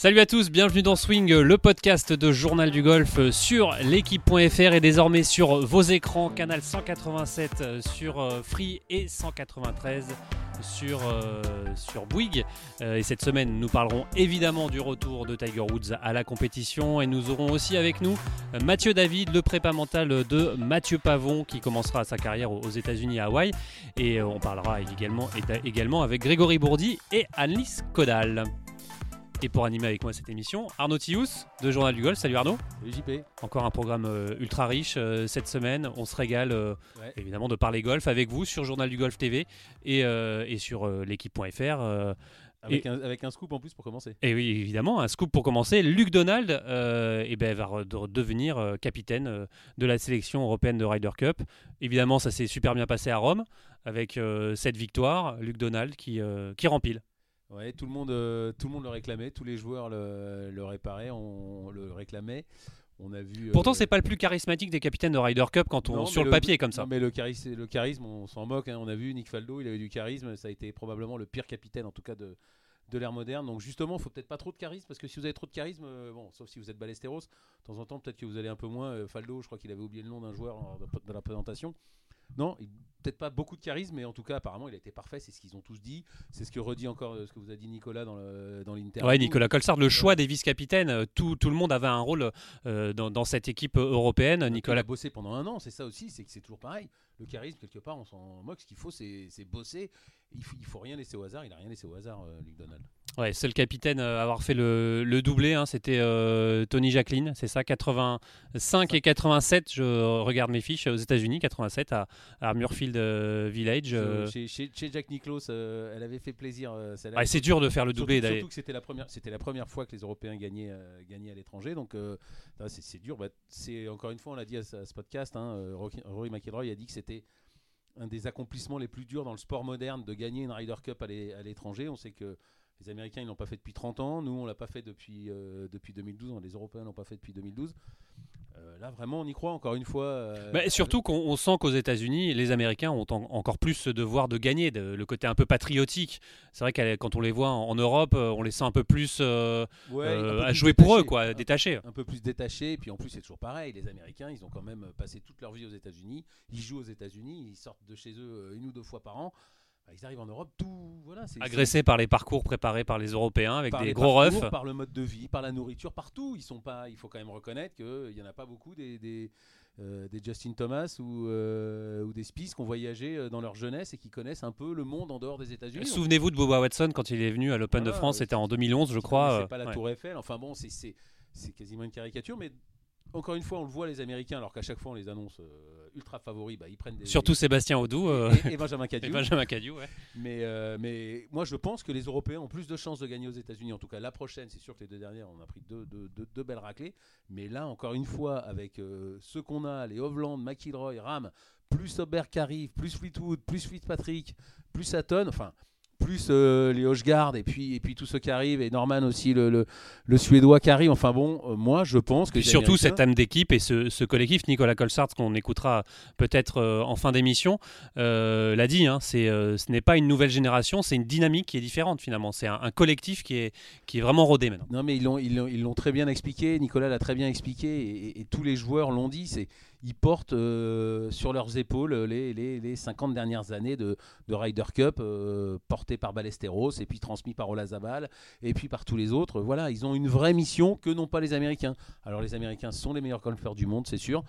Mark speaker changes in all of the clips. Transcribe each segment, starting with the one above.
Speaker 1: Salut à tous, bienvenue dans Swing, le podcast de Journal du Golf sur l'équipe.fr et désormais sur vos écrans, canal 187 sur euh, Free et 193 sur, euh, sur Bouygues. Euh, et cette semaine, nous parlerons évidemment du retour de Tiger Woods à la compétition et nous aurons aussi avec nous Mathieu David, le prépa mental de Mathieu Pavon qui commencera sa carrière aux États-Unis à Hawaï. Et on parlera également, avec Grégory Bourdi et Annelise Kodal. Et pour animer avec moi cette émission, Arnaud Tius de Journal du Golf. Salut Arnaud.
Speaker 2: Salut JP.
Speaker 1: Encore un programme euh, ultra riche euh, cette semaine. On se régale euh, évidemment de parler golf avec vous sur Journal du Golf TV et, et sur l'équipe.fr.
Speaker 2: Avec, un, avec, un, scoop en plus pour commencer.
Speaker 1: Et oui, évidemment, un scoop pour commencer. Luc Donald et ben, va devenir capitaine de la sélection européenne de Ryder Cup. Évidemment, ça s'est super bien passé à Rome avec cette victoire. Luc Donald qui, qui rempile.
Speaker 2: Ouais, tout le monde, euh, tout le monde le réclamait, tous les joueurs le, le réparaient, on le réclamait. On a vu.
Speaker 1: Pourtant, euh, c'est pas le plus charismatique des capitaines de Ryder Cup quand on sur le, papier comme ça.
Speaker 2: mais le charisme, le charisme, on s'en moque. Hein. On a vu Nick Faldo, il avait du charisme. Ça a été probablement le pire capitaine, en tout cas de, de l'ère moderne. Donc justement, il faut peut-être pas trop de charisme parce que si vous avez trop de charisme, euh, bon, sauf si vous êtes Ballesteros, de temps en temps, peut-être que vous allez un peu moins. Faldo, je crois qu'il avait oublié le nom d'un joueur dans la présentation. Non, peut-être pas beaucoup de charisme, mais en tout cas, apparemment, il a été parfait. C'est ce qu'ils ont tous dit. C'est ce que redit encore euh, ce que vous a dit Nicolas dans l'interview.
Speaker 1: Dans ouais, Nicolas Colsart, le choix des vice-capitaines. Euh, tout, tout, le monde avait un rôle euh, dans, cette équipe européenne. Nicolas
Speaker 2: a bossé pendant un an, c'est ça aussi. C'est que c'est toujours pareil. Le charisme, quelque part, on s'en moque. Ce qu'il faut, c'est bosser. Il faut, il faut rien laisser au hasard. Il a rien laissé au hasard, Luc Donald.
Speaker 1: Ouais, seul capitaine à avoir fait le, le doublé, hein, c'était Tony Jacqueline, c'est ça, 85 et 87, je regarde mes fiches, aux États-Unis, 87 à, à Murfield euh, Village.
Speaker 2: Euh. Chez, Jack Nicklaus, euh, elle avait fait plaisir.
Speaker 1: c'est dur de faire le doublé
Speaker 2: d'ailleurs. Surtout que c'était la première, c'était la première fois que les Européens gagnaient, gagnaient à l'étranger, donc c'est dur. Bah, c'est encore une fois, on l'a dit à, ce podcast, hein, Rory McIlroy a dit que c'était un des accomplissements les plus durs dans le sport moderne de gagner une Ryder Cup à l'étranger. On sait que les Américains, ils l'ont pas fait depuis 30 ans. Nous, on l'a pas fait depuis, depuis 2012. Les Européens l'ont pas fait depuis 2012. Euh, là, vraiment, on y croit encore une fois. Euh,
Speaker 1: bah, surtout qu'on sent qu'aux États-Unis, les Américains ont encore plus ce devoir de gagner, le côté un peu patriotique. C'est vrai que quand on les voit en, Europe, euh, on les sent un peu plus à jouer pour eux, quoi, détachés.
Speaker 2: Un peu plus détachés. Et puis en plus, c'est toujours pareil. Les Américains, ils ont quand même passé toute leur vie aux États-Unis. Ils jouent aux États-Unis. Ils sortent de chez eux une ou deux fois par an. Bah, ils arrivent en Europe, tout voilà,
Speaker 1: agressés par les parcours préparés par les Européens avec des gros refs,
Speaker 2: par le mode de vie, par la nourriture, partout. Ils sont pas, il faut quand même reconnaître qu'il y en a pas beaucoup des, des, euh, Justin Thomas ou, euh, ou des Spies qui ont voyagé euh, dans leur jeunesse et qui connaissent un peu le monde en dehors des États-Unis.
Speaker 1: Souvenez-vous de Boba Watson quand il est venu à l'Open de France, c'était en 2011, je crois.
Speaker 2: C'est pas la Tour Eiffel. Enfin bon, c'est quasiment une caricature, mais encore une fois, on le voit les Américains, alors qu'à chaque fois on les annonce euh, ultra favoris, bah, ils prennent des.
Speaker 1: Surtout Sébastien Audou
Speaker 2: euh, et, Benjamin Cadieu.
Speaker 1: Benjamin Cadieu, ouais.
Speaker 2: Mais, euh, mais moi je pense que les Européens ont plus de chances de gagner aux États-Unis. En tout cas, la prochaine, c'est sûr que les deux dernières, on a pris deux, deux, belles raclées. Mais là, encore une fois, avec ceux qu'on a, les Hovland, McIlroy, Ram, plus Aubert qui arrive, plus Fleetwood, plus Fitzpatrick, plus Sutton, enfin plus euh, les Hochgard et puis, et puis tous ceux qui arrivent, et Norman aussi, le, le, Suédois qui arrive. Enfin bon, euh, moi je pense que.
Speaker 1: surtout cette âme d'équipe et ce, ce, collectif, Nicolas Colsart, qu'on écoutera peut-être euh, en fin d'émission, l'a dit, hein, c'est, ce n'est pas une nouvelle génération, c'est une dynamique qui est différente finalement. C'est un, collectif qui est, qui est vraiment rodé maintenant.
Speaker 2: Non mais ils l'ont, ils très bien expliqué, Nicolas l'a très bien expliqué, et, et tous les joueurs l'ont dit. C'est ils portent euh, sur leurs épaules les, les, les, 50 dernières années de, de Ryder Cup, euh, portés par Ballesteros et puis transmis par Olazabal et puis par tous les autres. Voilà, ils ont une vraie mission que n'ont pas les Américains. Alors les Américains sont les meilleurs golfeurs du monde, c'est sûr.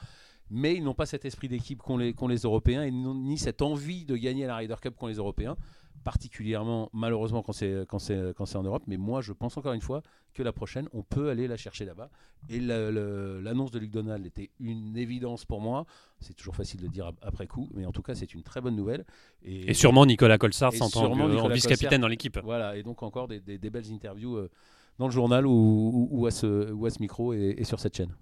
Speaker 2: Mais ils n'ont pas cet esprit d'équipe qu'ont les, les Européens et ni cette envie de gagner la Ryder Cup qu'ont les Européens particulièrement malheureusement quand c'est quand c'est quand c'est en Europe mais moi je pense encore une fois que la prochaine on peut aller la chercher là-bas. Et l'annonce de Luc Donald était une évidence pour moi. C'est toujours facile de dire après coup mais en tout cas c'est une très bonne nouvelle.
Speaker 1: Et, sûrement Nicolas Colsart s'entend vice-capitaine dans l'équipe.
Speaker 2: Voilà et donc encore des, belles interviews euh, dans le journal ou, à, ce, ou à ce micro et sur cette chaîne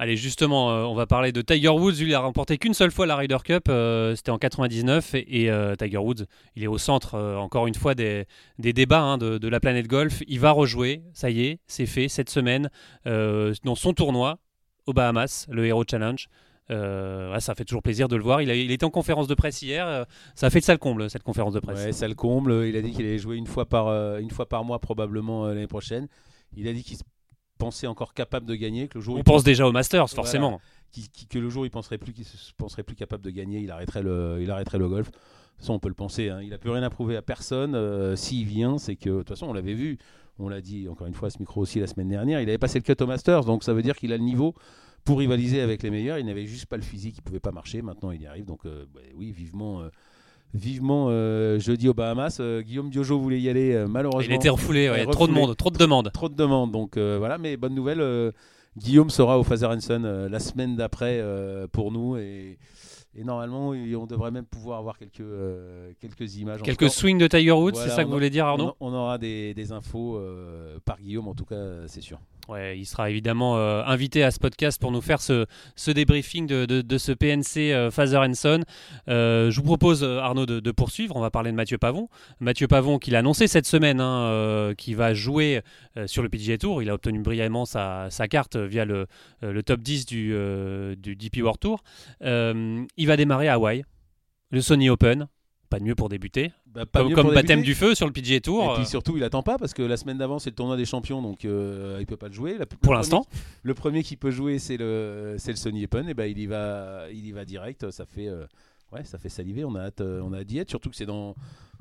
Speaker 1: Allez, justement, euh, on va parler de Tiger Woods. il a remporté qu'une seule fois la Ryder Cup, euh, c'était en 99, et, euh, Tiger Woods, il est au centre, encore une fois, des, débats hein, de, la planète golf. Il va rejouer, ça y est, c'est fait, cette semaine, dans son tournoi aux Bahamas, le Hero Challenge. ça fait toujours plaisir de le voir. Il, était en conférence de presse hier. ça a fait de ça le comble, cette conférence de presse.
Speaker 2: Ouais, ça le comble. Il a dit qu'il allait jouer une fois par, une fois par mois, probablement l'année prochaine il a dit qu'il se pensait encore capable de gagner, que le jour
Speaker 1: On
Speaker 2: il
Speaker 1: pense déjà au Masters, forcément.
Speaker 2: qui- qui- que le jour où il penserait plus qu'il se penserait plus capable de gagner, il arrêterait le, il arrêterait le golf. Façon, on peut le penser. hein. Il a plus rien à prouver à personne. Euh, S'il vient, c'est que de toute façon, on l'avait vu. On l'a dit encore une fois à ce micro aussi la semaine dernière. Il avait passé le cut au Masters, donc ça veut dire qu'il a le niveau pour rivaliser avec les meilleurs. Il n'avait juste pas le physique, il pouvait pas marcher. Maintenant, il y arrive. Donc, euh, bah oui, vivement. euh, Vivement euh, jeudi aux Bahamas. Euh, Guillaume Diojo voulait y aller, euh, malheureusement.
Speaker 1: Il était refoulé, ouais, trop de monde, trop de demandes.
Speaker 2: Trop de demandes, donc voilà, mais bonne nouvelle, Guillaume sera au Father Son euh, la semaine d'après pour nous et, et normalement on devrait même pouvoir avoir quelques, quelques images.
Speaker 1: Quelques swings de Tiger Woods,
Speaker 2: Voilà,
Speaker 1: c'est ça que vous voulez dire,
Speaker 2: on,
Speaker 1: Arnaud
Speaker 2: on aura des, des infos par Guillaume, en tout cas, c'est sûr.
Speaker 1: Ouais, il sera évidemment euh, invité à ce podcast pour nous faire ce, ce débriefing de, de- ce PNC euh, Father Son. Euh, je vous propose, euh, Arnaud, de, poursuivre. On va parler de Mathieu Pavon. Mathieu Pavon, qu'il a annoncé cette semaine, hein, euh, qui va jouer sur le PGA Tour. Il a obtenu brillamment sa, sa carte via le, le top 10 du, du DP World Tour. Il va démarrer à Hawaï, le Sony Open. Pas de mieux pour débuter.
Speaker 2: Bah, pas
Speaker 1: Comme, baptême du feu sur le PGA Tour.
Speaker 2: Et
Speaker 1: euh,
Speaker 2: puis surtout, il attend pas parce que la semaine d'avant, c'est le tournoi des champions, donc euh, il peut pas le jouer. La-
Speaker 1: pour l'instant.
Speaker 2: le premier qui peut jouer, c'est le, c'est le Sony Open. Et ben il y va, il y va direct. Ça fait, euh, ouais, ça fait saliver. On a hâte, euh, on a hâte d'y être. Surtout que c'est dans,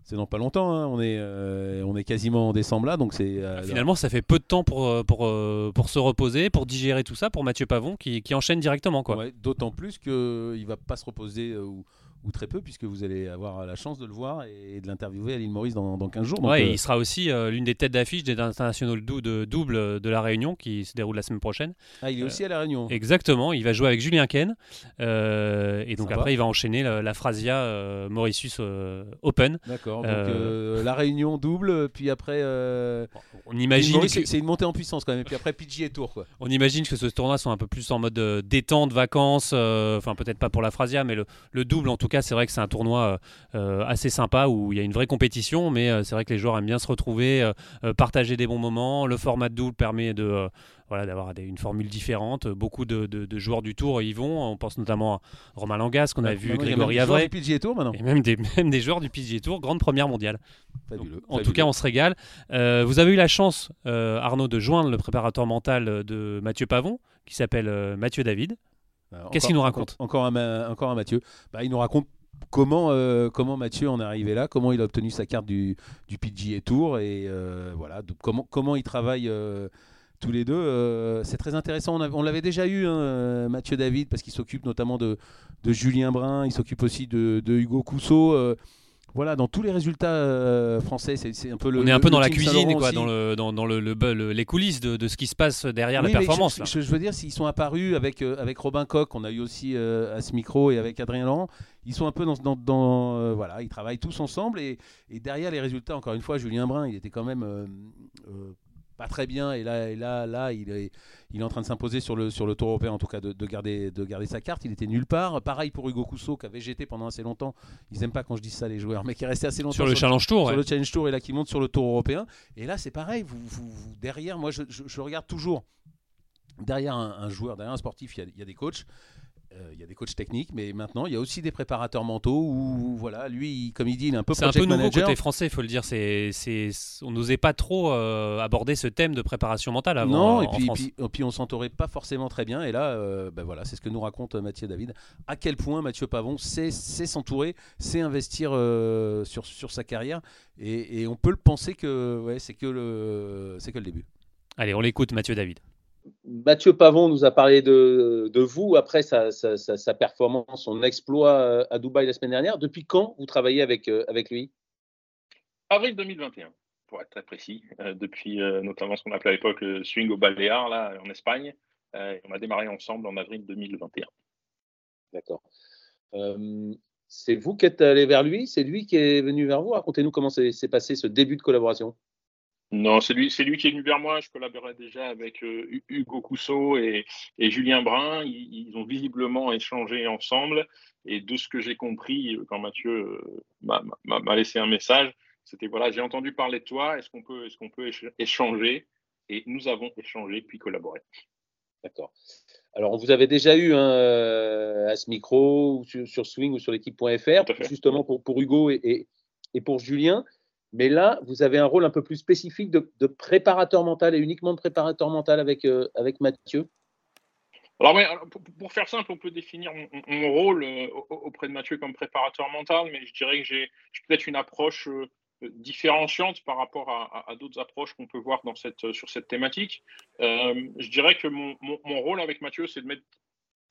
Speaker 2: c'est dans pas longtemps. hein. On est, euh, on est quasiment en décembre là, donc c'est. euh,
Speaker 1: Finalement, ça fait peu de temps pour, euh, pour, euh, pour se reposer, pour digérer tout ça, pour Mathieu Pavon qui, qui enchaîne directement. Quoi.
Speaker 2: ouais, D'autant plus que il va pas se reposer euh, ou, ou très peu, puisque vous allez avoir la chance de le voir et de l'interviewer à l'île Maurice dans, dans 15 jours. Donc,
Speaker 1: Ouais,
Speaker 2: euh,
Speaker 1: il sera aussi euh, l'une des têtes d'affiche des internationaux dou- de double de la Réunion qui se déroule la semaine prochaine.
Speaker 2: ah, il est aussi à la Réunion.
Speaker 1: Exactement, il va jouer avec Julien Ken euh, et donc
Speaker 2: Sympa.
Speaker 1: après il va enchaîner la, la Frasia euh, Mauritius euh, Open.
Speaker 2: D'accord. Donc
Speaker 1: Euh,
Speaker 2: euh, la Réunion double, puis après. euh,
Speaker 1: On imagine, que,
Speaker 2: c'est une montée en puissance quand même. Et puis après PGA Tour quoi.
Speaker 1: on imagine que ce tournoi soit un peu plus en mode euh, détente, vacances, euh, enfin peut-être pas pour la Frasia, mais le, le double en tout cas, c'est vrai que c'est un tournoi euh, euh, assez sympa où il y a une vraie compétition, mais euh, c'est vrai que les joueurs aiment bien se retrouver, partager des bons moments. Le format de double permet de voilà, d'avoir une formule différente. Beaucoup de, de- de joueurs du tour y vont. On pense notamment à Romain Langas, qu'on a vu, Grégory Avray,
Speaker 2: du Tour maintenant.
Speaker 1: et même des, même des joueurs du PGA Tour, grande première mondiale.
Speaker 2: Fabuleux,
Speaker 1: En tout cas, on se régale. Euh, vous avez eu la chance, euh, Arnaud, de joindre le préparateur mental de Mathieu Pavon, qui s'appelle euh, Mathieu David.
Speaker 2: Alors,
Speaker 1: Qu'est-ce qu'il nous raconte
Speaker 2: encore, un, encore un Mathieu. Bah, il nous raconte comment, euh, comment Mathieu en est arrivé là, comment il a obtenu sa carte du, du PGA Tour et euh, voilà, donc comment, comment ils travaillent euh, tous les deux. euh, c'est très intéressant. On, a- on l'avait déjà eu, hein, euh, Mathieu David, parce qu'il s'occupe notamment de, de Julien Brun, il s'occupe aussi de, de Hugo Cousseau. Voilà, dans tous les résultats euh, français, c'est un peu le.
Speaker 1: on est un peu dans la cuisine, quoi, dans, le, dans, dans le, le- le- les coulisses de, de ce qui se passe derrière
Speaker 2: Oui,
Speaker 1: la performance.
Speaker 2: Je,
Speaker 1: là.
Speaker 2: je- je veux dire, s'ils sont apparus avec, euh, avec Robin Koch, qu'on a eu aussi euh, à ce micro, et avec Adrien Laurent, ils sont un peu dans. dans, dans, voilà, ils travaillent tous ensemble. Et, et derrière les résultats, encore une fois, Julien Brun, il était quand même. Pas très bien et là, et là, là il, est, il est en train de s'imposer sur le, sur le tour européen en tout cas de, de garder, de garder sa carte il était nulle part pareil pour Hugo Cousseau qui avait jeté pendant assez longtemps ils aiment pas quand je dis ça les joueurs mais qui est resté assez longtemps
Speaker 1: Sur le Challenge Tour,
Speaker 2: sur
Speaker 1: ouais.
Speaker 2: le Challenge Tour et là qui monte sur le Tour européen. Et là, c'est pareil. Vous, vous- vous- derrière, moi, je, je- je regarde toujours. Derrière un, un joueur, derrière un sportif, il y a, il y a des coachs. Euh, il y a des coachs techniques, mais maintenant il y a aussi des préparateurs mentaux où voilà, lui, comme il dit, il est un peu
Speaker 1: C'est un peu nouveau
Speaker 2: manager.
Speaker 1: côté français, il faut le dire. C'est, c'est, on n'osait pas trop euh, aborder ce thème de préparation mentale avant
Speaker 2: non,
Speaker 1: en,
Speaker 2: et
Speaker 1: en
Speaker 2: puis, puis, et puis on s'entourait pas forcément très bien. Et là, euh, ben voilà, c'est ce que nous raconte Mathieu David. À quel point Mathieu Pavon sait, sait s'entourer, sait investir sur, sur sa carrière. Et, et on peut le penser que ouais, c'est que le c'est que le début.
Speaker 1: Allez, on l'écoute, Mathieu David.
Speaker 3: Mathieu Pavon nous a parlé de, de vous après sa, sa- sa- sa performance, son exploit euh, à Dubaï la semaine dernière. Depuis quand vous travaillez avec, euh, avec lui?
Speaker 4: Avril 2021, pour être très précis, euh, depuis euh, notamment ce qu'on appelait à l'époque le swing au Baléares, là, en Espagne. On a démarré ensemble en avril 2021.
Speaker 3: D'accord. C'est vous qui êtes allé vers lui? C'est lui qui est venu vers vous? Racontez-nous comment s'est passé ce début de collaboration.
Speaker 4: Non, c'est lui, c'est lui qui est venu vers moi. Je collaborais déjà avec euh, Hu- Hugo Cousseau et, et Julien Brun. Ils, ils ont visiblement échangé ensemble. Et de ce que j'ai compris, euh, quand Mathieu euh, m'a- m'a m'a laissé un message, c'était voilà, j'ai entendu parler de toi. Est-ce qu'on peut, est-ce qu'on peut éch- échanger? Et nous avons échangé puis collaboré.
Speaker 3: D'accord. Alors, vous avez déjà eu euh, à ce micro, ou sur, sur Swing ou sur l'équipe.fr, justement pour, pour Hugo et, et, et pour Julien. Mais là, vous avez un rôle un peu plus spécifique de, préparateur mental et uniquement de préparateur mental avec, euh, avec Mathieu.
Speaker 4: Alors, pour, faire simple, on peut définir mon, rôle euh, auprès de Mathieu comme préparateur mental, mais je dirais que j'ai peut-être une approche euh, différenciante par rapport à, d'autres approches qu'on peut voir sur cette thématique. je dirais que mon rôle avec Mathieu, c'est de mettre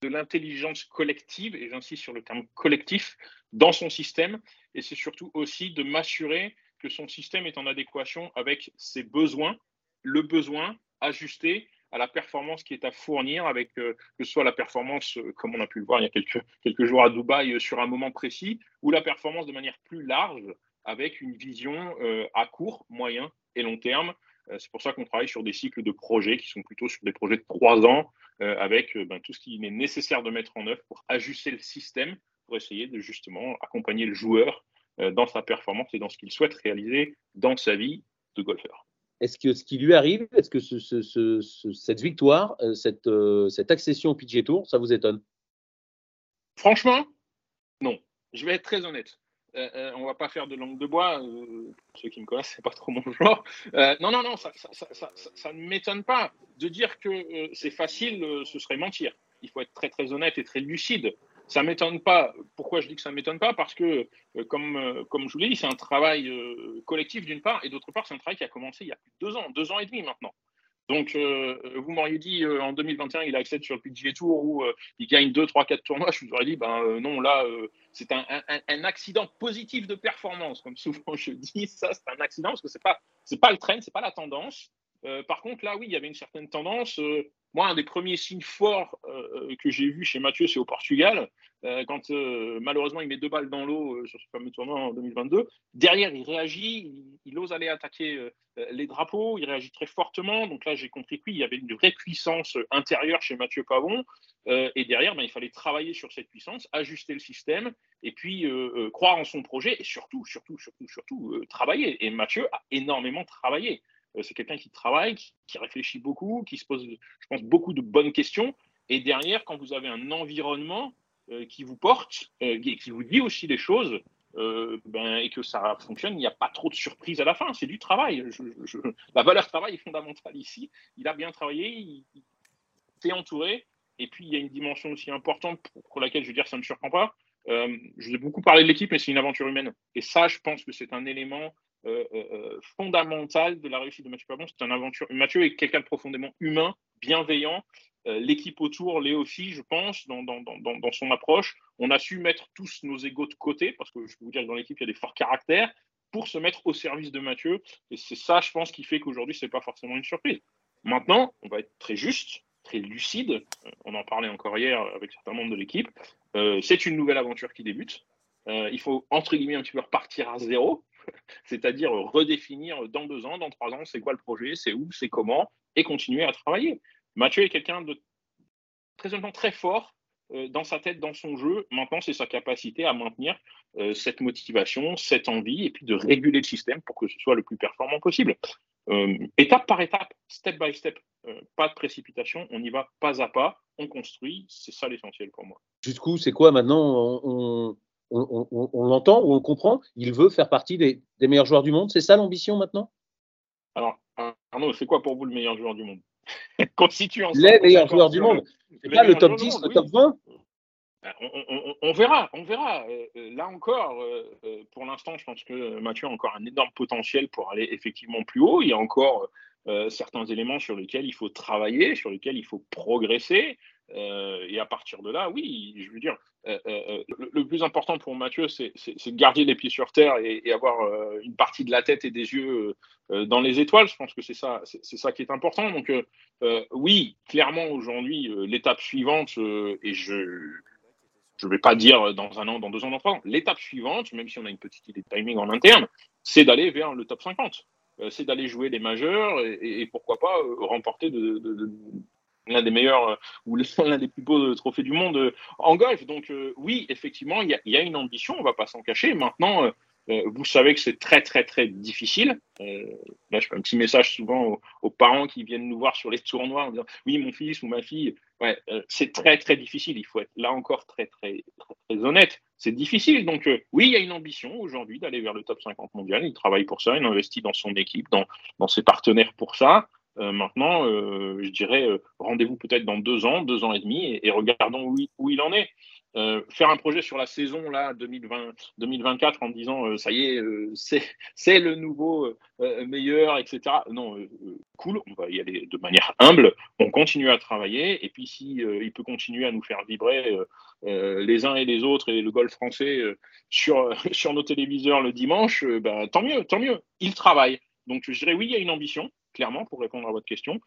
Speaker 4: de l'intelligence collective, et j'insiste sur le terme collectif, dans son système. Et c'est surtout aussi de m'assurer que son système est en adéquation avec ses besoins, le besoin ajusté à la performance qui est à fournir, avec euh, que ce soit la performance, euh, comme on a pu le voir il y a quelques, quelques jours à Dubaï, euh, sur un moment précis, ou la performance de manière plus large, avec une vision à court, moyen et long terme. c'est pour ça qu'on travaille sur des cycles de projets qui sont plutôt sur des projets de trois ans, avec ben, tout ce qui est nécessaire de mettre en œuvre pour ajuster le système, pour essayer de justement accompagner le joueur dans sa performance et dans ce qu'il souhaite réaliser dans sa vie de golfeur.
Speaker 3: Est-ce que ce qui lui arrive, est-ce que cette victoire, euh, cette, euh, cette, accession au PGA Tour, ça vous étonne?
Speaker 4: Franchement, non. Je vais être très honnête. on ne va pas faire de langue de bois. ceux qui me connaissent, c'est pas trop mon genre. non, non, non, ça, ça ne m'étonne pas. De dire que c'est facile, ce serait mentir. Il faut être très, très honnête et très lucide. Ça m'étonne pas. Pourquoi je dis que ça m'étonne pas? Parce que, euh, comme, euh, comme je vous l'ai dit, c'est un travail euh, collectif d'une part, et d'autre part, c'est un travail qui a commencé il y a plus de deux ans, deux ans et demi maintenant. Donc, vous m'auriez dit en 2021, il accède sur le PGA Tour où il gagne 2, 3, 4 tournois. Je vous aurais dit, ben non, là, c'est un, accident positif de performance. Comme souvent je dis, ça, c'est un accident parce que ce n'est pas, pas le trend, ce n'est pas la tendance. Par contre, là, oui, il y avait une certaine tendance. Moi, un des premiers signes forts euh, euh, que j'ai vu chez Mathieu, c'est au Portugal, euh, quand malheureusement il met deux balles dans l'eau sur ce fameux tournoi en 2022. Derrière, il réagit, il, ose aller attaquer les drapeaux, il réagit très fortement. Donc là, j'ai compris qu'il y avait une vraie puissance intérieure chez Mathieu Pavon. et derrière, ben, il fallait travailler sur cette puissance, ajuster le système, et puis croire en son projet, et surtout, surtout, surtout, surtout, travailler. Et Mathieu a énormément travaillé. Euh, c'est quelqu'un qui travaille, qui, réfléchit beaucoup, qui se pose, je pense, beaucoup de bonnes questions. Et derrière, quand vous avez un environnement euh, qui vous porte euh, qui vous dit aussi des choses, ben, et que ça fonctionne, il n'y a pas trop de surprises à la fin. C'est du travail. la valeur travail est fondamentale ici. Il a bien travaillé, il, s'est entouré. Et puis, il y a une dimension aussi importante pour, laquelle je veux dire ça ne me surprend pas. je vous ai beaucoup parlé de l'équipe, mais c'est une aventure humaine. Et ça, je pense que c'est un élément euh, euh, euh, fondamental de la réussite de Mathieu Pavon. C'est un aventure. Mathieu est quelqu'un de profondément humain, bienveillant. L'équipe autour l'est aussi, je pense, dans, dans, son approche. On a su mettre tous nos égaux de côté, parce que je peux vous dire que dans l'équipe, il y a des forts caractères, pour se mettre au service de Mathieu. Et c'est ça, je pense, qui fait qu'aujourd'hui, ce n'est pas forcément une surprise. Maintenant, on va être très juste, très lucide. On en parlait encore hier avec certains membres de l'équipe. c'est une nouvelle aventure qui débute. il faut, entre guillemets, un petit peu repartir à zéro. c'est-à-dire redéfinir dans deux ans, dans trois ans, c'est quoi le projet, c'est où, c'est comment, et continuer à travailler. Mathieu est quelqu'un de très très fort euh, dans sa tête, dans son jeu. Maintenant, c'est sa capacité à maintenir euh, cette motivation, cette envie, et puis de réguler le système pour que ce soit le plus performant possible. Euh, étape par étape, step by step, pas de précipitation, on y va pas à pas, on construit, c'est ça l'essentiel pour moi.
Speaker 3: Jusqu'où, c'est quoi maintenant l'entend ou on le comprend, il veut faire partie des, meilleurs joueurs du monde. C'est ça l'ambition maintenant?
Speaker 4: Alors, Arnaud, c'est quoi pour vous le meilleur joueur du monde? Constituant
Speaker 3: Les meilleurs joueurs du monde. C'est pas le top 10, le top 20
Speaker 4: ben, on, verra, on verra. Euh, euh, là encore, euh, pour l'instant, je pense que Mathieu a encore un énorme potentiel pour aller effectivement plus haut. Il y a encore certains éléments sur lesquels il faut travailler, sur lesquels il faut progresser. Et à partir de là, oui, je veux dire, euh, euh, euh, le, plus important pour Mathieu, c'est de garder les pieds sur terre et, avoir une partie de la tête et des yeux dans les étoiles. Je pense que c'est ça, ça qui est important. Donc, oui, clairement, aujourd'hui, l'étape suivante, et je ne vais pas dire dans un an, dans deux ans, dans trois ans, l'étape suivante, même si on a une petite idée de timing en interne, c'est d'aller vers le top 50 c'est d'aller jouer les majeurs et, pourquoi pas remporter de, l'un des meilleurs euh, ou l'un des plus beaux euh, trophées du monde euh, en golf. Donc oui, effectivement, il y, a une ambition, on ne va pas s'en cacher. Maintenant, vous savez que c'est très très très difficile. là, je fais un petit message souvent aux, parents qui viennent nous voir sur les tournois en disant oui, mon fils ou ma fille. Ouais, c'est très très difficile. Il faut être là encore très très très, honnête. c'est difficile. Donc, oui, il y a une ambition aujourd'hui d'aller vers le top 50 mondial. Il travaille pour ça, il investit dans son équipe, dans ses partenaires pour ça. Euh, maintenant, euh, je dirais, rendez-vous peut-être dans deux ans, deux ans et demi, et, regardons où, il en est. Euh, faire un projet sur la saison là 2020, 2024 en disant euh, ça y est, euh, c'est le nouveau meilleur, etc. Non, cool, on va y aller de manière humble. On continue à travailler et puis si il peut continuer à nous faire vibrer les uns et les autres et le golf français sur sur nos téléviseurs le dimanche, bah, tant mieux, tant mieux. Il travaille. Donc je dirais oui, il y a une ambition clairement, pour répondre à votre question.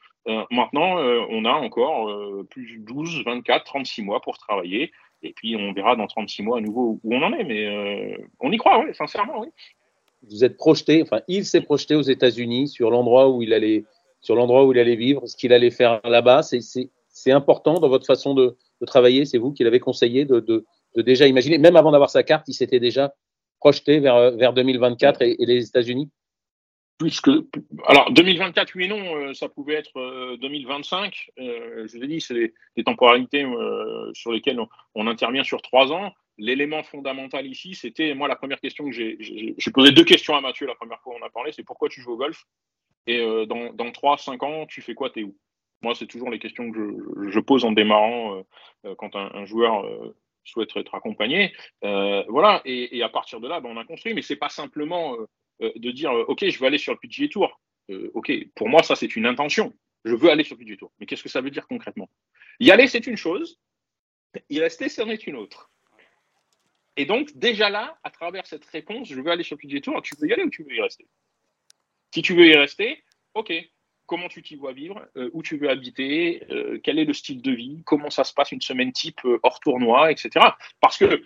Speaker 4: maintenant, on a encore plus 12, 24, 36 mois pour travailler. Et puis, on verra dans 36 mois à nouveau où on en est. Mais euh, on y croit, oui, sincèrement, oui.
Speaker 3: Vous êtes projeté, enfin, il s'est projeté aux États-Unis sur l'endroit où il allait, sur l'endroit où il allait vivre, ce qu'il allait faire là-bas. C'est important dans votre façon de, travailler. C'est vous qui l'avez conseillé de, déjà imaginer, même avant d'avoir sa carte, il s'était déjà projeté vers 2024 et les États-Unis
Speaker 4: que alors 2024 oui et non euh, ça pouvait être 2025 euh, euh, je vous ai dit c'est des, temporalités sur lesquelles on, intervient sur trois ans. L'élément fondamental ici c'était moi la première question que j'ai j'ai posé deux questions à Mathieu la première fois on a parlé c'est pourquoi tu joues au golf? Et dans, dans 3 5 ans tu fais quoi? T'es où? Moi c'est toujours les questions que je, pose en démarrant quand un, joueur souhaite être accompagné. Voilà et, à partir de là ben, on a construit mais c'est pas simplement euh, de dire euh, OK, je veux aller sur le PGA Tour. Euh, OK, pour moi, ça, c'est une intention. Je veux aller sur le PGA Tour. Mais qu'est-ce que ça veut dire concrètement? Y aller, c'est une chose. Y rester, c'en est une autre. Et donc, déjà là, à travers cette réponse, je veux aller sur le PGA Tour, tu veux y aller ou tu veux y rester? Si tu veux y rester, OK, comment tu t'y vois vivre, où tu veux habiter, quel est le style de vie, comment ça se passe une semaine type hors tournoi, etc. Parce que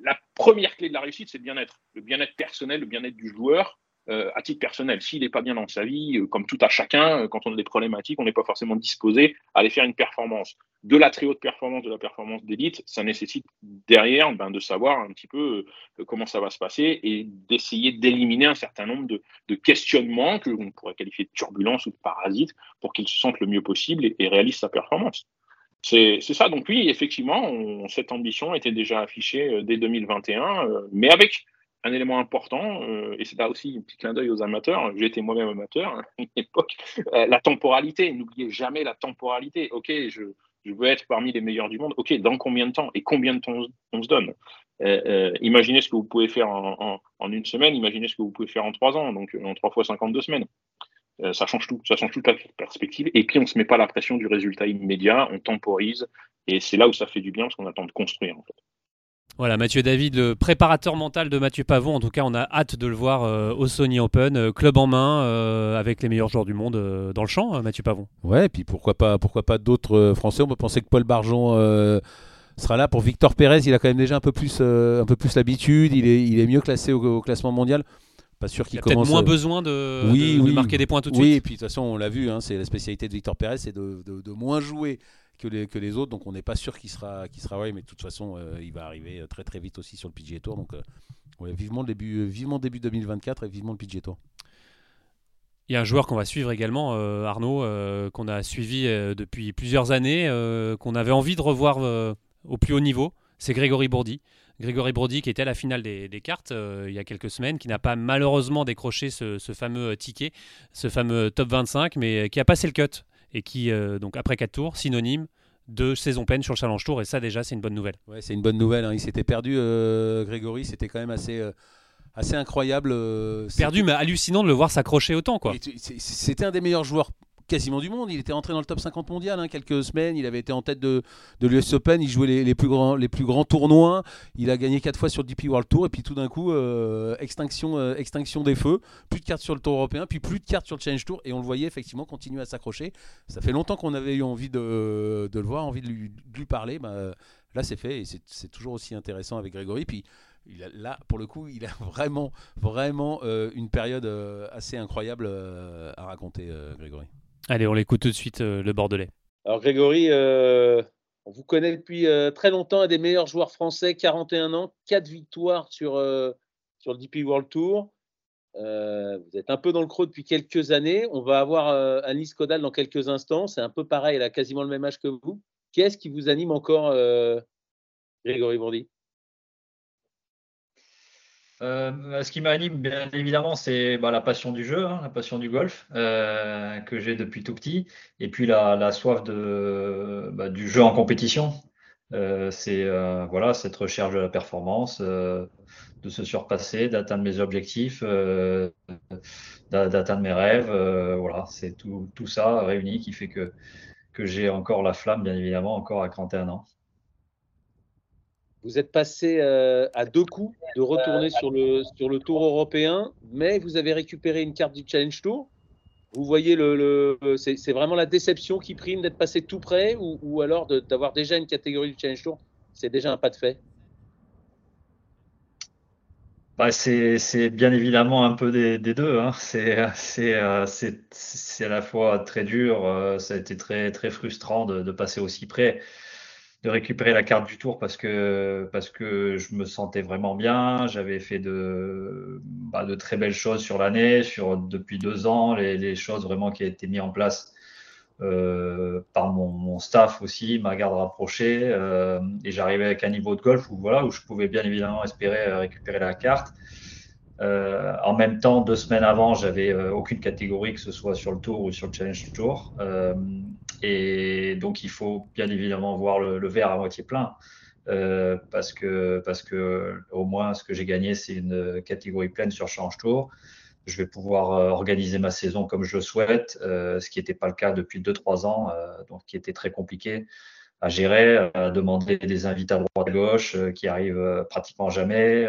Speaker 4: la première clé de la réussite, c'est le bien-être. Le bien-être personnel, le bien-être du joueur, euh, à titre personnel. S'il n'est pas bien dans sa vie, euh, comme tout à chacun, euh, quand on a des problématiques, on n'est pas forcément disposé à aller faire une performance. De la très haute performance, de la performance d'élite, ça nécessite derrière ben, de savoir un petit peu comment ça va se passer et d'essayer d'éliminer un certain nombre de, questionnements que l'on pourrait qualifier de turbulence ou de parasites pour qu'il se sente le mieux possible et, réalise sa performance. C'est ça. Donc oui, effectivement, cette ambition était déjà affichée dès 2021, euh, mais avec un élément important, euh, et c'est là aussi un petit clin d'œil aux amateurs, été moi-même amateur à une époque, la temporalité. N'oubliez jamais la temporalité. Ok, je, veux être parmi les meilleurs du monde. Ok, dans combien de temps et combien de temps on, se donne? Imaginez ce que vous pouvez faire en, en, une semaine, imaginez ce que vous pouvez faire en trois ans, donc en trois fois 52 semaines. Euh, ça change tout, ça change toute la perspective. Et puis on se met pas la pression du résultat immédiat, on temporise, et c'est là où ça fait du bien parce qu'on attend de construire en fait.
Speaker 1: Voilà, Mathieu David, le préparateur mental de Mathieu Pavon. En tout cas, on a hâte de le voir euh, au Sony Open, euh, club en main, avec les meilleurs joueurs du monde dans le champ, Mathieu Pavon.
Speaker 2: Ouais, et puis pourquoi pas, pourquoi pas d'autres Français On peut penser que Paul Barjon sera là pour Victor Pérez. Il a quand même déjà un peu plus, un peu plus l'habitude. Il est, il est mieux classé au classement mondial. Pas sûr qu'il commence.
Speaker 1: Peut-être moins besoin de, marquer des points tout de suite.
Speaker 2: Oui, et puis de toute façon, on l'a vu, hein, c'est la spécialité de Victor Pérez, c'est de, moins jouer que les, autres. Donc on n'est pas sûr qu'il sera, qu'il sera mais de toute façon, euh, il va arriver très très vite aussi sur le PGA Tour. Donc euh, vivement le début, euh, vivement début 2024 et vivement le PGA Tour.
Speaker 1: Il y a un joueur qu'on va suivre également, Arnaud, qu'on a suivi depuis plusieurs années, qu'on avait envie de revoir au plus haut niveau. C'est Grégory Bourdi. Grégory Brody qui était à la finale des, cartes euh, il y a quelques semaines, qui n'a pas malheureusement décroché ce, fameux euh, ticket, ce fameux top 25, mais qui a passé le cut et qui, euh, donc après 4 tours, synonyme de saison pleine sur le Challenge Tour. Et ça, déjà, c'est une bonne nouvelle.
Speaker 2: Ouais, c'est une bonne nouvelle. Hein. Il s'était perdu, Grégory, c'était quand même assez assez incroyable.
Speaker 1: Perdu, mais hallucinant de le voir s'accrocher autant. quoi.
Speaker 2: C'était un des meilleurs joueurs quasiment du monde. Il était entré dans le top 50 mondial hein, quelques semaines. Il avait été en tête de, de l'US Open. Il jouait les, plus grands, les plus grands tournois. Il a gagné quatre fois sur le DP World Tour. Et puis tout d'un coup, euh, extinction, euh, extinction des feux. Plus de cartes sur le Tour européen. Puis plus de cartes sur le Challenge Tour. Et on le voyait effectivement continuer à s'accrocher. Ça fait longtemps qu'on avait eu envie de, de, le voir, envie de lui, parler. Bah, là, c'est fait. Et c'est toujours aussi intéressant avec Grégory. Puis là, pour le coup, il a vraiment, vraiment euh, une période assez incroyable à raconter, Grégory.
Speaker 1: Allez, on l'écoute tout de suite, euh, le Bordelais.
Speaker 3: Alors Grégory, euh, on vous connaît depuis euh, très longtemps, un des meilleurs joueurs français, 41 ans, 4 victoires sur, le DP World Tour. vous êtes un peu dans le creux depuis quelques années. On va avoir Alice Codal dans quelques instants. C'est un peu pareil, elle a quasiment le même âge que vous. Qu'est-ce qui vous anime encore, Grégory Bourdi?
Speaker 5: Euh, ce qui m'anime, bien évidemment, c'est bah, la passion du jeu, hein, la passion du golf euh, que j'ai depuis tout petit, et puis la, soif de, bah, du jeu en compétition. Euh, c'est voilà cette recherche de la performance, de se surpasser, d'atteindre mes objectifs, d'atteindre mes rêves. voilà, c'est tout, tout, ça réuni qui fait que, que j'ai encore la flamme, bien évidemment, encore à 31 ans.
Speaker 3: Vous êtes passé euh, à deux coups de retourner sur le, sur le tour européen, mais vous avez récupéré une carte du Challenge Tour. Vous voyez, le, c'est vraiment la déception qui prime d'être passé tout près ou, ou alors d'avoir déjà une catégorie du Challenge Tour C'est déjà un pas de fait
Speaker 5: bah, c'est bien évidemment un peu des, deux. Hein. Euh, c'est à la fois très dur, euh, ça a été très, très frustrant de passer aussi près de récupérer la carte du tour parce que, parce que je me sentais vraiment bien. J'avais fait de, bah, de très belles choses sur l'année, sur depuis deux ans, les, choses vraiment qui ont été mises en place euh, par mon, staff aussi, ma garde rapprochée. Euh, et j'arrivais avec un niveau de golf où, voilà, où je pouvais bien évidemment espérer récupérer la carte. Euh, en même temps, deux semaines avant, j'avais aucune catégorie, que ce soit sur le Tour ou sur le Challenge Tour. Et donc, il faut bien évidemment voir le, verre à moitié plein. Euh, parce que parce que au moins ce que j'ai gagné c'est une catégorie pleine sur Change Tour. Je vais pouvoir euh, organiser ma saison comme je le souhaite, euh, ce qui n'était pas le cas depuis 2-3 ans, donc qui était très compliqué à gérer, à demander des invités à droite à gauche qui arrivent pratiquement jamais.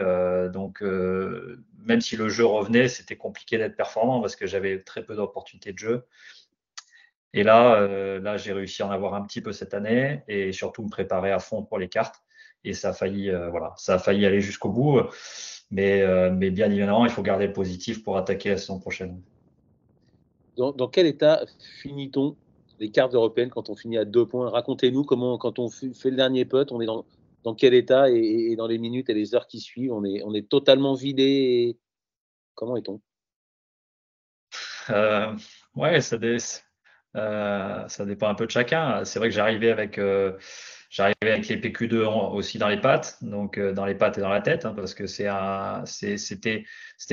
Speaker 5: donc même si le jeu revenait, c'était compliqué d'être performant parce que j'avais très peu d'opportunités de jeu. Et là, euh, là j'ai réussi à en avoir un petit peu cette année et surtout me préparer à fond pour les cartes. Et ça a failli, euh, voilà, ça a failli aller jusqu'au bout. Mais, euh, mais bien évidemment, il faut garder le positif pour attaquer la saison prochaine.
Speaker 3: Dans, quel état finit-on les cartes européennes quand on finit à deux points? Racontez-nous comment, quand on fait le dernier putt, on est dans, dans quel état et, dans les minutes et les heures qui suivent, on est, on est totalement vidé. Comment est-on?
Speaker 5: Ouais, ça, dé euh, ça dépend un peu de chacun. C'est vrai que j'arrivais avec, euh, les PQ2 aussi dans les pattes, donc euh, dans les pattes et dans la tête, hein, parce que c'était,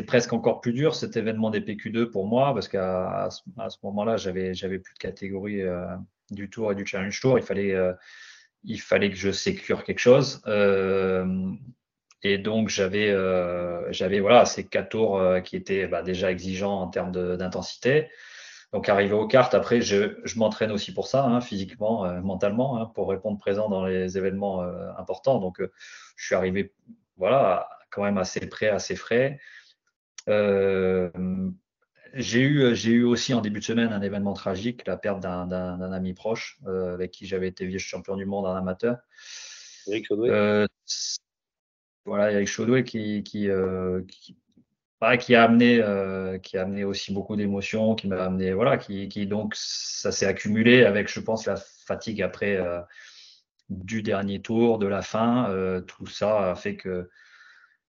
Speaker 5: presque encore plus dur cet événement des PQ2 pour moi, parce qu'à ce, moment-là, j'avais, plus de catégorie du Tour et du Challenge Tour. Il fallait, que je sécure quelque chose. et donc j'avais, ces quatre tours qui étaient bah, déjà exigeants en termes d'intensité. Donc, arrivé aux cartes, après, je, m'entraîne aussi pour ça, hein, physiquement, euh, mentalement, hein, pour répondre présent dans les événements euh, importants. Donc, euh, je suis arrivé, voilà, quand même assez prêt, assez frais. j'ai eu, j'ai eu aussi en début de semaine un événement tragique, la perte d'un, ami proche avec qui j'avais été vice-champion du monde en amateur.
Speaker 3: Eric Chaudouet.
Speaker 5: voilà, Eric Chaudouet qui, qui, qui qui a amené, euh, qui a amené aussi beaucoup d'émotions, qui m'a amené, voilà, qui, qui donc ça s'est accumulé avec, je pense, la fatigue après euh, du dernier tour, de la fin. Euh, tout ça a fait que,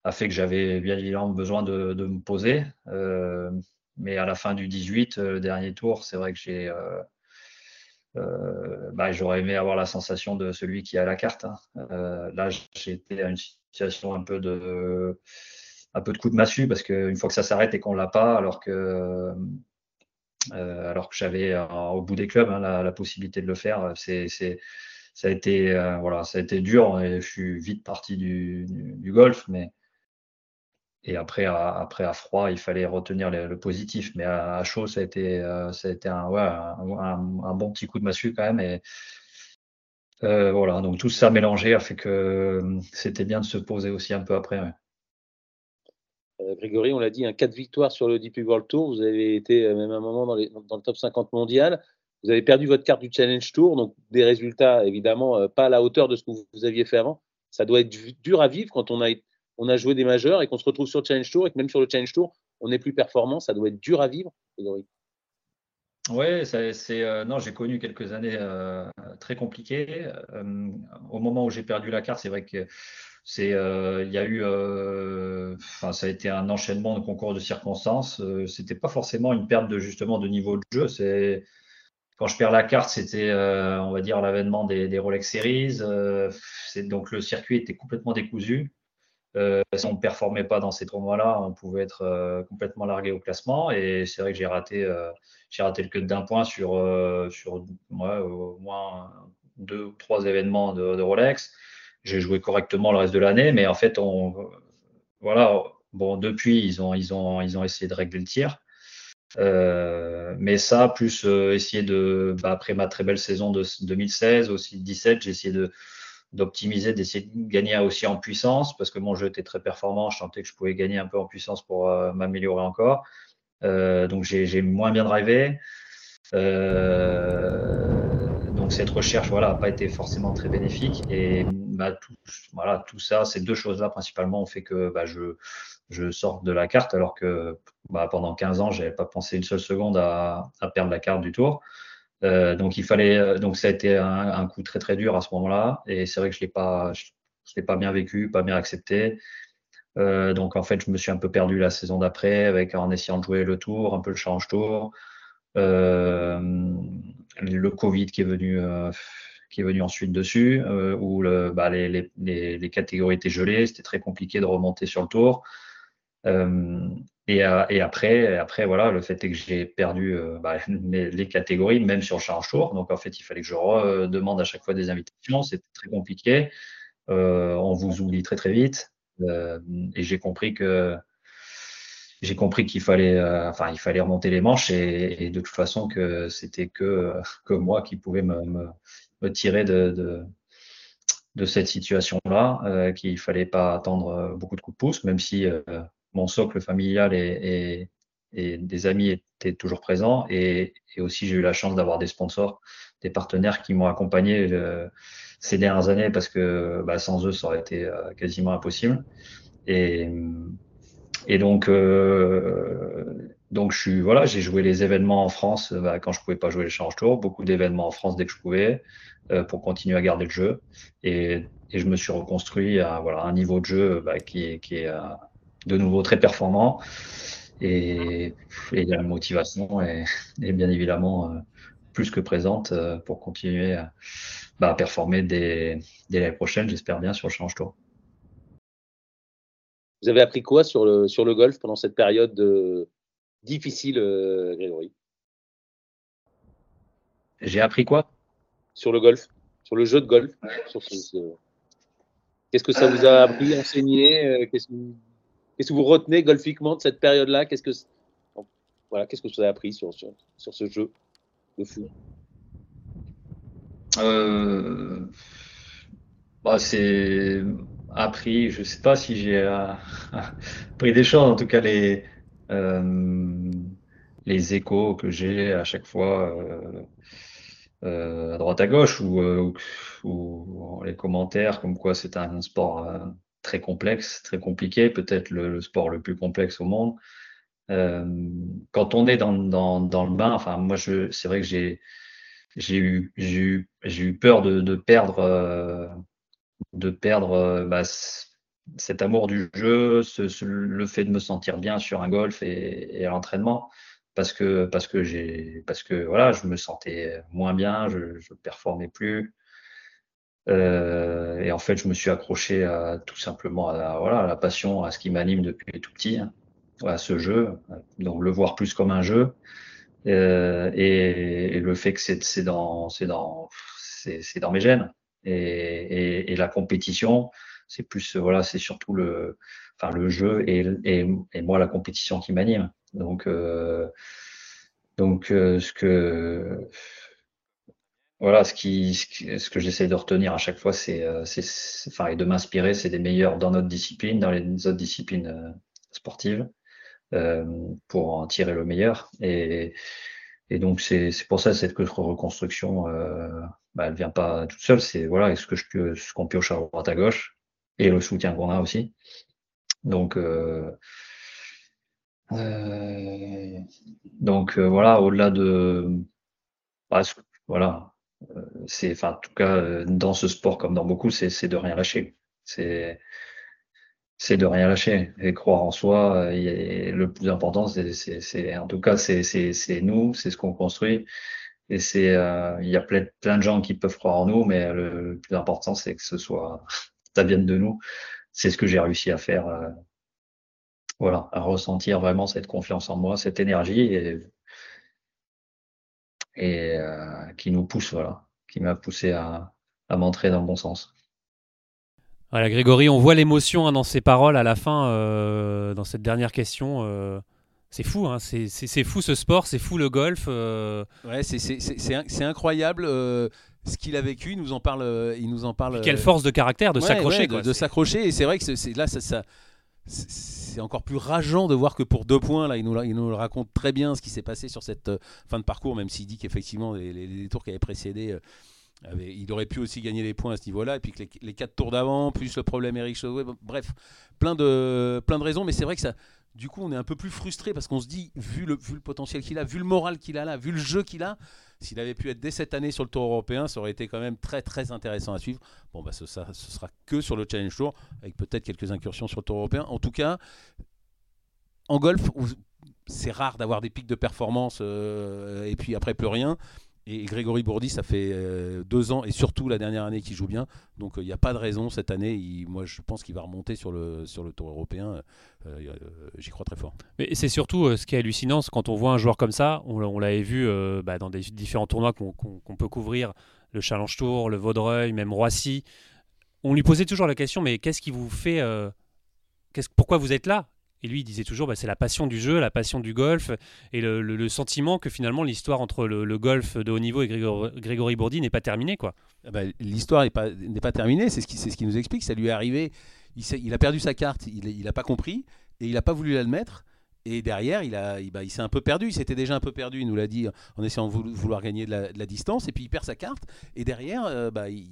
Speaker 5: a fait que j'avais bien évidemment besoin de, de me poser. mais à la fin du 18, le dernier tour, c'est vrai que j'ai, bah, j'aurais aimé avoir la sensation de celui qui a la carte. Hein. là, j'étais à une situation un peu de un peu de coup de massue parce qu'une fois que ça s'arrête et qu'on l'a pas, alors que euh, alors que j'avais euh, au bout des clubs hein, la, possibilité de le faire, c'est ça a été euh, voilà ça a été dur et je suis vite parti du, du, golf mais et après à, après à froid il fallait retenir le, positif. Mais à, chaud ça a été ça a été un, ouais, un, bon petit coup de massue quand même et voilà. Donc tout ça mélangé a fait que c'était bien de se poser aussi un peu après
Speaker 3: euh, Grégory, on l'a dit, un 4 victoires sur le DP World Tour. Vous avez été euh, même un moment dans, le top 50 mondial. Vous avez perdu votre carte du Challenge Tour, donc des résultats évidemment euh, pas à la hauteur de ce que vous, aviez fait avant. Ça doit être dur à vivre quand on a, on a joué des majeurs et qu'on se retrouve sur le Challenge Tour et que même sur le Challenge Tour, on n'est plus performant. Ça doit être dur à vivre, Grégory.
Speaker 5: Oui, c'est non, j'ai connu quelques années très compliquées. au moment où j'ai perdu la carte, c'est vrai que c'est, euh, il y a eu, euh, enfin, ça a été un enchaînement de concours de circonstances. Euh, c'était pas forcément une perte de justement de niveau de jeu. C'est quand je perds la carte, c'était, on va dire, l'avènement des, Rolex Series. donc le circuit était complètement décousu. Euh, si on ne performait pas dans ces tournois-là, on pouvait être euh, complètement largué au classement. Et c'est vrai que j'ai raté, euh, j'ai raté le cut d'un point sur, sur au moins deux ou trois événements de, Rolex. J'ai joué correctement le reste de l'année, mais en fait, on, voilà, bon, depuis, ils ont, ils, ont, ils ont essayé de régler le tir. mais ça, plus essayer de, bah, après ma très belle saison de 2016, aussi 2017, j'ai essayé de, d'optimiser, d'essayer de gagner aussi en puissance, parce que mon jeu était très performant, je sentais que je pouvais gagner un peu en puissance pour euh, m'améliorer encore. Euh, donc j'ai moins bien drivé. Euh, donc cette recherche, voilà, n'a pas été forcément très bénéfique. Et bah, tout, voilà, tout ça, ces deux choses-là principalement ont fait que bah, je, je sors de la carte, alors que bah, pendant 15 ans, j'avais pas pensé une seule seconde à, à perdre la carte du tour. Euh, donc il fallait, euh, donc ça a été un, coup très très dur à ce moment-là, et c'est vrai que je l'ai pas, je, l'ai pas bien vécu, pas bien accepté. Euh, donc en fait, je me suis un peu perdu la saison d'après, avec en essayant de jouer le tour, un peu le change tour, le Covid qui est venu, qui est venu ensuite dessus, où le, bah, les, catégories étaient gelées, c'était très compliqué de remonter sur le tour. Euh, et, après, après, voilà, le fait est que j'ai perdu euh, bah, les catégories, même sur Charge Tour. Donc, en fait, il fallait que je demande à chaque fois des invitations. C'était très compliqué. Euh, on vous oublie très, très vite. et j'ai compris que j'ai compris qu'il fallait, enfin, il fallait remonter les manches et, de toute façon que c'était que, que moi qui pouvais me, tirer de, de, de cette situation-là, qu'il fallait pas attendre beaucoup de coups de pouce, même si mon socle familial et, des amis étaient toujours présents. Et, aussi, j'ai eu la chance d'avoir des sponsors, des partenaires qui m'ont accompagné euh, ces dernières années parce que bah, sans eux, ça aurait été euh, quasiment impossible. Et, donc, euh, donc je suis, voilà, j'ai joué les événements en France bah, quand je pouvais pas jouer les Change Tours, beaucoup d'événements en France dès que je pouvais pour continuer à garder le jeu. Et, je me suis reconstruit à voilà, un niveau de jeu bah, qui, qui est de nouveau très performant. Et, et la motivation est, bien évidemment euh, plus que présente euh, pour continuer à, bah, performer dès, l'année prochaine, j'espère bien, sur le Change Tour.
Speaker 3: Vous avez appris quoi sur le, sur le golf pendant cette période difficile, euh, Grégory.
Speaker 5: J'ai appris quoi?
Speaker 3: Sur le golf, sur le jeu de golf. Qu'est-ce que ça vous a appris, enseigné Qu'est-ce que Qu'est-ce que vous retenez golfiquement de cette période-là? Qu'est-ce que voilà, qu'est-ce que vous avez appris sur, sur, ce jeu de fou?
Speaker 5: Euh, bah, C'est appris, je ne sais pas si j'ai euh, appris des choses, en tout cas les, euh, les échos que j'ai à chaque fois à droite à gauche ou, les commentaires comme quoi c'est un sport très complexe, très compliqué, peut-être le, sport le plus complexe au monde. Euh, quand on est dans, dans, dans, le bain, enfin moi c'est vrai que j'ai eu eu eu peur de, de perdre euh, de perdre euh, bah, cet amour du jeu, le fait de me sentir bien sur un golf et, à l'entraînement parce que parce que j'ai parce que voilà je me sentais moins bien, je je performais plus. Euh, et en fait, je me suis accroché à, tout simplement à la, voilà, à la passion, à ce qui m'anime depuis tout petit, hein, à ce jeu, donc le voir plus comme un jeu. Euh, et, et, le fait que c'est dans, c'est dans, dans mes gènes. Et, et la compétition, c'est plus, voilà, c'est surtout le, enfin le jeu et, et, moi la compétition qui m'anime. Donc, euh, donc euh, ce que voilà, ce, qui, ce que j'essaie de retenir à chaque fois, c'est, euh, enfin, et de m'inspirer, c'est des meilleurs dans notre discipline, dans les autres disciplines euh, sportives, euh, pour en tirer le meilleur. Et, et donc, c'est, pour ça cette reconstruction, euh, bah, elle vient pas toute seule. C'est voilà, ce que je ce qu'on pioche à droite à gauche et le soutien qu'on a aussi. Donc, euh, euh donc voilà, au-delà de, voilà, euh, c'est, enfin, en tout cas, euh, dans ce sport comme dans beaucoup, c'est de rien lâcher. C'est c'est de rien lâcher et croire en soi. Et le plus important, c'est, en tout cas, c'est nous, c'est ce qu'on construit. Et c'est, euh, il y a plein, plein de gens qui peuvent croire en nous, mais le, plus important, c'est que ce soit, ça vienne de nous. c'est ce que j'ai réussi à faire. voilà, à ressentir vraiment cette confiance en moi, cette énergie et, et qui nous pousse, voilà, qui m'a poussé à, m'entrer dans le bon sens.
Speaker 1: Voilà, Grégory, on voit l'émotion hein, dans ses paroles à la fin, dans cette dernière question. C'est fou, hein c'est fou ce sport, c'est fou le golf. Euh.
Speaker 2: Ouais, c'est incroyable euh, ce qu'il a vécu. Il nous en parle. Euh, il nous en parle.
Speaker 1: quelle force de caractère de s'accrocher.
Speaker 2: de, s'accrocher. Et c'est vrai que là, ça, c'est encore plus rageant de voir que pour deux points, là, il nous, il nous raconte très bien ce qui s'est passé sur cette fin de parcours, même s'il dit qu'effectivement, les, tours qui avaient précédé. il aurait pu aussi gagner les points à ce niveau-là, et puis que les, quatre tours d'avant, plus le problème Eric Chauvet, bref, plein de, plein de raisons, mais c'est vrai que ça, du coup, on est un peu plus frustré parce qu'on se dit, vu le, potentiel qu'il a, vu le moral qu'il a là, vu le jeu qu'il a, s'il avait pu être dès cette année sur le Tour européen, ça aurait été quand même très très intéressant à suivre. Bon, bah, ce, ça, ce sera que sur le Challenge Tour, avec peut-être quelques incursions sur le Tour européen. En tout cas, en golf, c'est rare d'avoir des pics de performance euh, et puis après plus rien. Et Grégory Bourdi, ça fait euh, deux ans et surtout la dernière année qu'il joue bien. Donc il n'y a pas de raison cette année. moi, je pense qu'il va remonter sur le, sur le tour européen. Euh, euh, j'y crois très fort.
Speaker 1: Mais c'est surtout ce qui est hallucinant, quand on voit un joueur comme ça. On, l'avait vu bah, dans des différents tournois qu'on peut couvrir le Challenge Tour, le Vaudreuil, même Roissy. On lui posait toujours la question mais qu'est-ce qui vous fait. pourquoi vous êtes là? Et lui, il disait toujours, bah, c'est la passion du jeu, la passion du golf, et le, sentiment que finalement l'histoire entre le, golf de haut niveau et Grégory, Bourdi n'est pas terminée. quoi.
Speaker 2: Ah bah, l'histoire n'est pas, terminée, c'est ce qui, nous explique. Ça lui est arrivé, il, a perdu sa carte, il n'a pas compris, et il n'a pas voulu l'admettre. Et derrière, bah, il s'est un peu perdu. Il s'était déjà un peu perdu, il nous l'a dit, en essayant de vouloir gagner de la, distance. Et puis il perd sa carte. Et derrière, euh, il,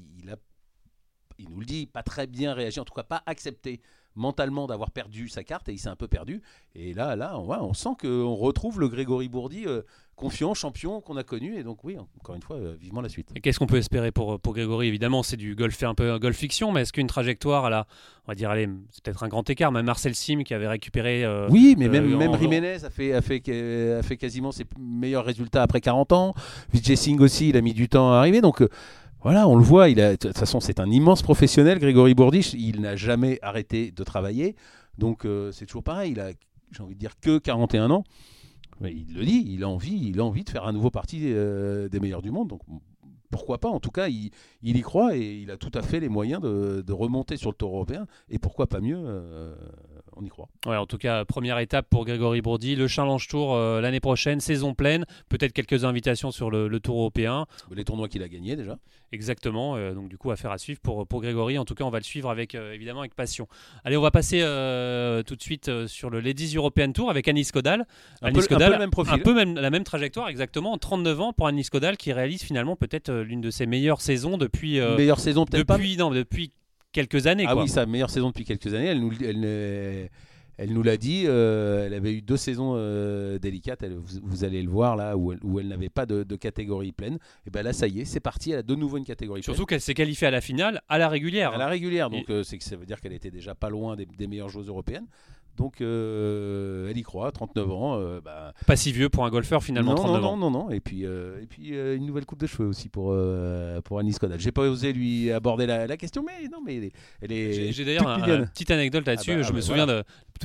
Speaker 2: il nous le dit, pas très bien réagi, en tout cas pas accepté mentalement d'avoir perdu sa carte et il s'est un peu perdu. Et là, là, on, on sent qu'on retrouve le Grégory Bourdi euh, confiant, champion qu'on a connu. Et donc, oui, encore une fois, euh, vivement la suite.
Speaker 1: Et qu'est-ce qu'on peut espérer pour, pour Grégory? Évidemment, c'est du golf, un peu un golf fiction, mais est-ce qu'une trajectoire, à la, on va dire, allez, c'est peut-être un grand écart. Même Marcel Sim qui avait récupéré.
Speaker 2: Euh, oui, mais même, même Jiménez a fait, a, fait, a fait quasiment ses meilleurs résultats après 40 ans. Vijay Singh aussi, il a mis du temps à arriver. Donc, voilà, on le voit. De toute façon, c'est un immense professionnel, Grégory Bourdiche. Il n'a jamais arrêté de travailler. Donc, euh, c'est toujours pareil. Il a, j'ai envie de dire, que 41 ans. Il le dit, il a envie, il a envie de faire un nouveau parti euh, des meilleurs du monde. Donc, pourquoi pas? En tout cas, il, y croit et il a tout à fait les moyens de, remonter sur le tour européen. Et pourquoi pas mieux euh, on y croit.
Speaker 1: Ouais, en tout cas, première étape pour Grégory Bourdi, le Challenge Tour euh, l'année prochaine, saison pleine, peut-être quelques invitations sur le, Tour européen.
Speaker 2: Les tournois qu'il a gagnés déjà.
Speaker 1: Exactement, euh, donc du coup, affaire à suivre pour, pour Grégory. En tout cas, on va le suivre avec, euh, évidemment avec passion. Allez, on va passer tout de suite sur le Ladies European Tour avec Anis Kodal.
Speaker 2: Un, peu, le même profil.
Speaker 1: Un peu même, la même trajectoire, exactement, 39 ans pour Anis Kodal qui réalise finalement peut-être l'une de ses meilleures saisons depuis.
Speaker 2: meilleure saison peut-être
Speaker 1: depuis, Non, depuis quelques années.
Speaker 2: Ah oui, sa meilleure saison depuis quelques années. Elle nous, elle, elle nous l'a dit, euh, elle avait eu deux saisons euh, délicates, vous, allez le voir là, où elle, n'avait pas de, catégorie pleine. Et bien là, ça y est, c'est parti, elle a de nouveau une catégorie
Speaker 1: Surtout qu'elle s'est qualifiée à la finale à la régulière.
Speaker 2: À la régulière, donc euh, c'est que ça veut dire qu'elle était déjà pas loin des, des meilleures joueuses européennes. Donc elle y croit, 39 ans. Bah...
Speaker 1: Pas si vieux pour un golfeur finalement.
Speaker 2: Non,
Speaker 1: 39
Speaker 2: non, non, non, Et puis, et puis une nouvelle coupe de cheveux aussi pour, pour Anis Kodal. J'ai pas osé lui aborder la, question, mais non, mais elle est.
Speaker 1: J'ai d'ailleurs une petite anecdote là-dessus. Ah bah, je ah me bah, souviens de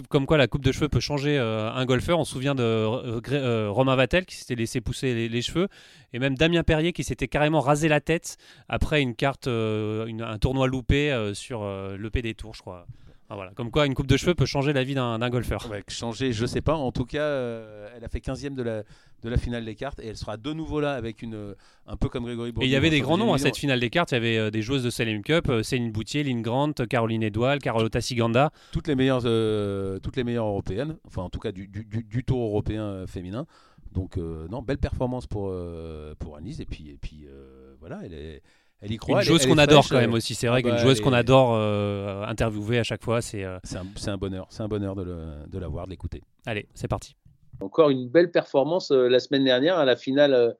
Speaker 1: comme quoi la coupe de cheveux peut changer euh, un golfeur. On se souvient de euh, euh, Romain Vatel qui s'était laissé pousser les, cheveux et même Damien Perrier qui s'était carrément rasé la tête après une carte, un tournoi loupé sur l'EP des Tours, je crois. Ah, voilà. Comme quoi, une coupe de cheveux peut changer la vie d'un golfeur.
Speaker 2: changer, je sais pas. En tout cas, elle a fait 15e de la, de la finale des cartes et elle sera de nouveau là avec une un peu comme Grégory
Speaker 1: Et il y avait des grands noms à cette finale des cartes. Il y avait euh, des joueuses de Salem Cup, euh, Céline Boutier, Lynn Grant, Caroline Edouard, Carlotta Siganda.
Speaker 2: Toutes les meilleures, euh, toutes les meilleures européennes, enfin en tout cas du, du, tour européen féminin. Donc non, belle performance pour pour Anis et puis et puis voilà, elle est elle y croit.
Speaker 1: Une joueuse qu'on adore quand même aussi. C'est vrai ah qu'une bah, joueuse qu'on adore interviewer à chaque fois, c'est.
Speaker 2: C'est un, un, bonheur. C'est un bonheur de, de la voir, de l'écouter.
Speaker 1: Allez, c'est parti.
Speaker 3: Encore une belle performance euh, la semaine dernière à la finale euh,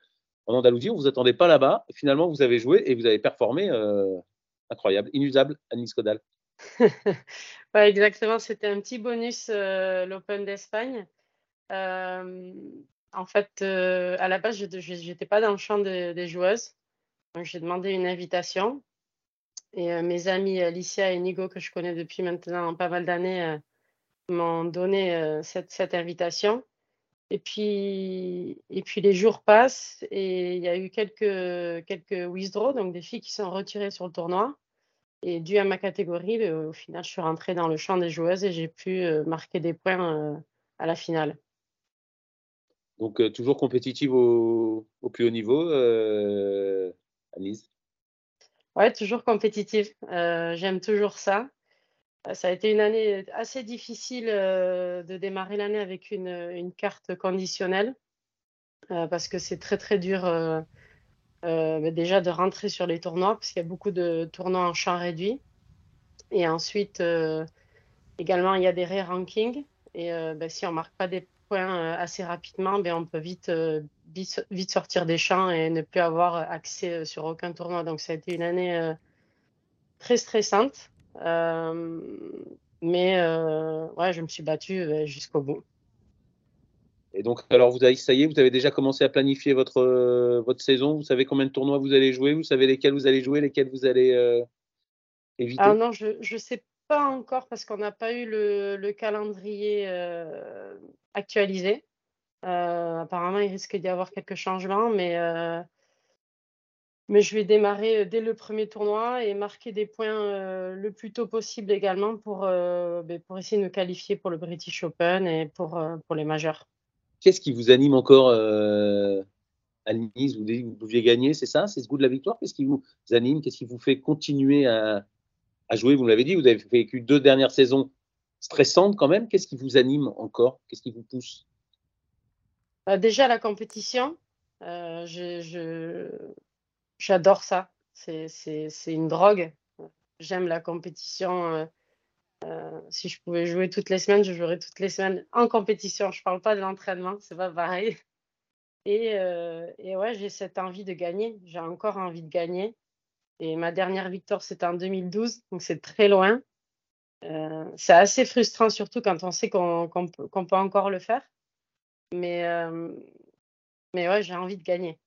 Speaker 3: en Andalousie. On vous attendait pas là-bas. Finalement, vous avez joué et vous avez performé. Euh, incroyable, inusable, Anis Codal.
Speaker 6: ouais, exactement. C'était un petit bonus l'Open d'Espagne. en fait, à la base, je n'étais pas dans le champ des joueuses. J'ai demandé une invitation. Et mes amis Alicia et Nigo, que je connais depuis maintenant pas mal d'années, m'ont donné cette, cette invitation. Et puis, et puis les jours passent et il y a eu quelques, quelques withdraws, donc des filles qui sont retirées sur le tournoi. Et dû à ma catégorie, au final, je suis rentrée dans le champ des joueuses et j'ai pu marquer des points à la finale.
Speaker 3: Donc, toujours compétitive au, au, plus haut niveau, euh, Anise
Speaker 6: Ouais, toujours compétitive. J'aime toujours ça. Ça a été une année assez difficile de démarrer l'année avec une, une, carte conditionnelle parce que c'est très très dur bah, déjà de rentrer sur les tournois parce qu'il y a beaucoup de tournois en champ réduit. Et ensuite, également, il y a des re-rankings. Et bah, si on ne marque pas des points assez rapidement, ben, on peut vite, vite, vite, sortir des champs et ne plus avoir accès sur aucun tournoi. Donc ça a été une année très stressante. Euh, mais euh, ouais, je me suis battue euh, jusqu'au bout.
Speaker 3: Et donc, alors, vous avez, ça y est, vous avez déjà commencé à planifier votre, votre saison? Vous savez combien de tournois vous allez jouer? Vous savez lesquels vous allez jouer, lesquels vous allez éviter?
Speaker 6: Ah non, je ne sais pas encore parce qu'on n'a pas eu le, le calendrier actualisé. apparemment, il risque d'y avoir quelques changements, mais mais je vais démarrer euh, dès le premier tournoi et marquer des points euh, le plus tôt possible également pour, euh, ben, pour essayer de me qualifier pour le British Open et pour, pour les majeurs.
Speaker 3: Qu'est-ce qui vous anime encore à Nice? Vous, vous pouviez gagner, c'est ça? C'est ce goût de la victoire? Qu'est-ce qui vous anime? Qu'est-ce qui vous fait continuer à, à jouer? Vous l'avez dit, vous avez vécu deux dernières saisons stressantes quand même. Qu'est-ce qui vous anime encore? Qu'est-ce qui vous pousse?
Speaker 6: Bah, Déjà la compétition. je J'adore ça. C'est une drogue. J'aime la compétition. Euh, euh, si je pouvais jouer toutes les semaines, je jouerais toutes les semaines en compétition. Je ne parle pas de l'entraînement, c'est pas pareil. Et, euh, et ouais, j'ai cette envie de gagner. J'ai encore envie de gagner. Et ma dernière victoire, c'était en 2012, donc c'est très loin. C'est assez frustrant, surtout quand on sait qu'on peut, peut, encore le faire. Mais, mais ouais, j'ai envie de gagner.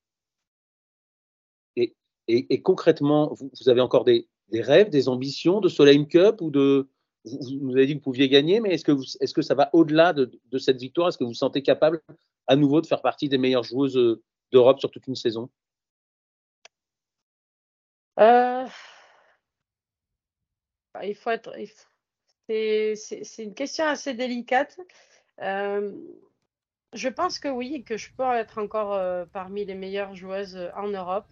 Speaker 3: Et, concrètement, vous, avez encore des, rêves, des ambitions de Soleil Cup ou de. Vous, vous, avez dit que vous pouviez gagner, mais est-ce que, est que ça va au-delà de, cette victoire? Est-ce que vous vous sentez capable à nouveau de faire partie des meilleures joueuses euh, d'Europe sur toute une saison?
Speaker 6: Euh, Il faut être. C'est une question assez délicate. Euh, je pense que oui, que je peux être encore parmi les meilleures joueuses en Europe.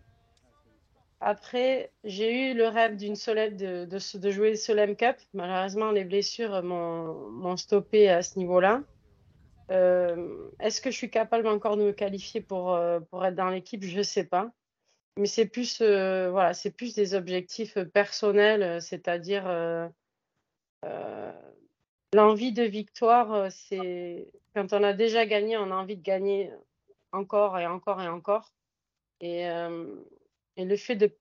Speaker 6: Après, j'ai eu le rêve d'une de, de, de, jouer Solem Cup. Malheureusement, les blessures m'ont stoppé à ce niveau-là. Euh, est-ce que je suis capable encore de me qualifier pour, euh, pour être dans l'équipe? Je ne sais pas. Mais c'est plus, euh, voilà, plus des objectifs personnels, c'est-à-dire l'envie de victoire. C'est quand on a déjà gagné, on a envie de gagner encore et encore et encore. Et et le fait de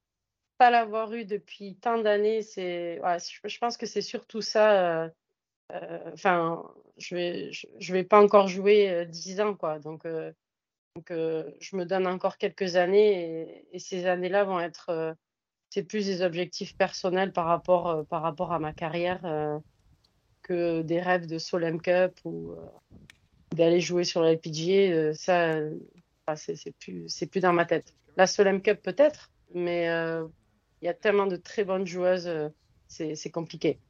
Speaker 6: pas l'avoir eu depuis tant d'années, c'est, je, pense que c'est surtout ça. Euh, euh, enfin, je vais, je, vais pas encore jouer 10 euh, ans, quoi. Donc je me donne encore quelques années et, ces années-là vont être, c'est plus des objectifs personnels par rapport, par rapport à ma carrière que des rêves de Solem Cup ou d'aller jouer sur la LPGA. ça, c'est plus, c'est plus dans ma tête. La Solem Cup peut-être, mais euh, il y a tellement de très bonnes joueuses, euh, c'est compliqué.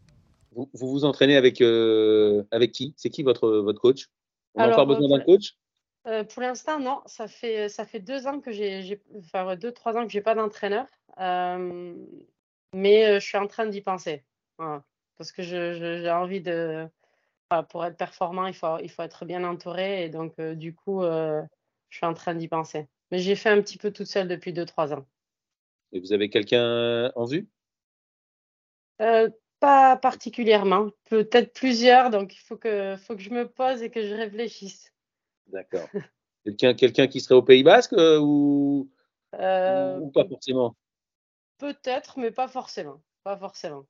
Speaker 3: Vous, vous, entraînez avec, euh, avec qui? C'est qui votre, votre coach? On a encore besoin d'un coach?
Speaker 6: Pour l'instant, non. Ça fait, ça fait deux ans que j'ai, enfin deux, trois ans que j'ai pas d'entraîneur. mais je suis en train d'y penser. Parce que j'ai envie de. pour être performant, il faut, il faut être bien entouré. Et donc, du coup, je suis en train d'y penser. Mais j'ai fait un petit peu toute seule depuis deux, trois ans.
Speaker 3: Et vous avez quelqu'un en vue?
Speaker 6: Euh, Pas particulièrement. Peut-être plusieurs, donc il faut que, faut que je me pose et que je réfléchisse.
Speaker 3: D'accord. quelqu'un, quelqu'un qui serait au Pays Basque euh, ou, ou pas forcément?
Speaker 6: Peut-être, mais pas forcément. Pas forcément.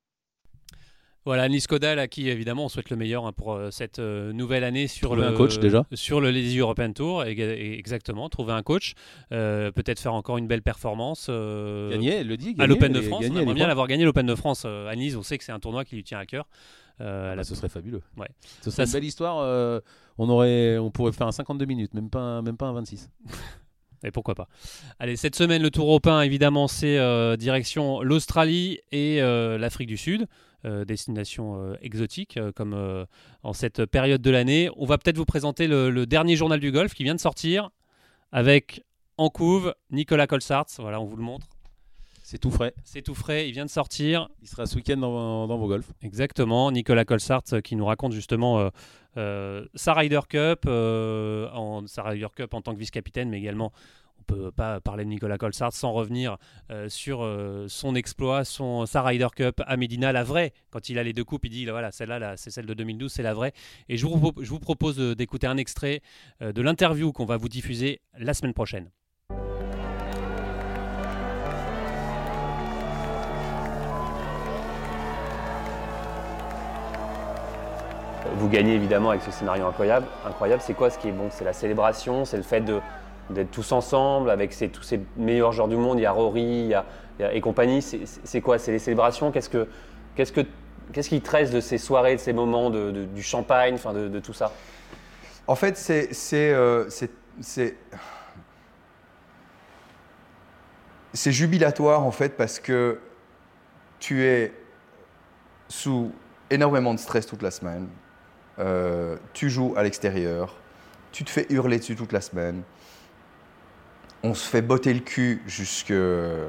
Speaker 1: Voilà, Nice Kodal, à qui évidemment on souhaite le meilleur hein, pour euh, cette euh, nouvelle année sur
Speaker 2: Trouver
Speaker 1: le
Speaker 2: un coach, déjà.
Speaker 1: sur le Lazy European Tour. Et- et exactement, trouver un coach, euh, peut-être faire encore une belle performance.
Speaker 2: Gagné, elle le dit.
Speaker 1: à
Speaker 2: gagné,
Speaker 1: l'Open de France. on aimerait bien l'avoir gagné l'Open de France à Nice. On sait que c'est un tournoi qui lui tient à cœur. Euh,
Speaker 2: Ah,
Speaker 1: a-
Speaker 2: ce serait fabuleux.
Speaker 1: Ouais.
Speaker 2: Ce serait
Speaker 1: Ça,
Speaker 2: une belle histoire. euh, on, aurait, on pourrait faire un 52 minutes, même pas, un- même pas un 26.
Speaker 1: Et pourquoi pas. Allez, cette semaine, le Tour européen, évidemment, c'est euh, direction l'Australie et euh, l'Afrique du Sud. Euh, destination euh, exotique euh, comme en cette période de l'année. On va peut-être vous présenter le, le dernier journal du golf qui vient de sortir avec en couve Nicolas Colsarts. Voilà, on vous le montre.
Speaker 2: C'est tout frais.
Speaker 1: C'est tout frais, il vient de sortir.
Speaker 2: Il sera ce week-end dans, dans vos golfs.
Speaker 1: Exactement, Nicolas Colsart qui nous raconte justement euh, euh, sa Ryder Cup, euh, en, sa Ryder Cup en tant que vice-capitaine, mais également peut pas parler de Nicolas Colsart sans revenir euh, sur euh, son exploit, son, sa Ryder Cup à Medina, la vraie. Quand il a les deux coupes, il dit voilà, celle-là, là, c'est celle de 2012, c'est la vraie. Et je vous, je vous propose de- d'écouter un extrait euh, de l'interview qu'on va vous diffuser la semaine prochaine.
Speaker 7: Vous gagnez évidemment avec ce scénario incroyable. Incroyable, c'est quoi ce qui est bon? C'est la célébration, c'est le fait de- d'être tous ensemble avec tous ces meilleurs joueurs du monde. Il y a Rory et compagnie. C'est- quoi? C'est les célébrations? Qu'est-ce que qu'est-ce que qu'est-ce qui te reste de ces soirées, de ces moments, de, du champagne, de, tout ça?
Speaker 8: En fait, c'est. C'est. euh, c'est- c'est jubilatoire, en fait, parce que tu es sous énormément de stress toute la semaine. Euh, tu joues à l'extérieur. Tu te fais hurler dessus toute la semaine. On se fait botter le cul jusqu'aux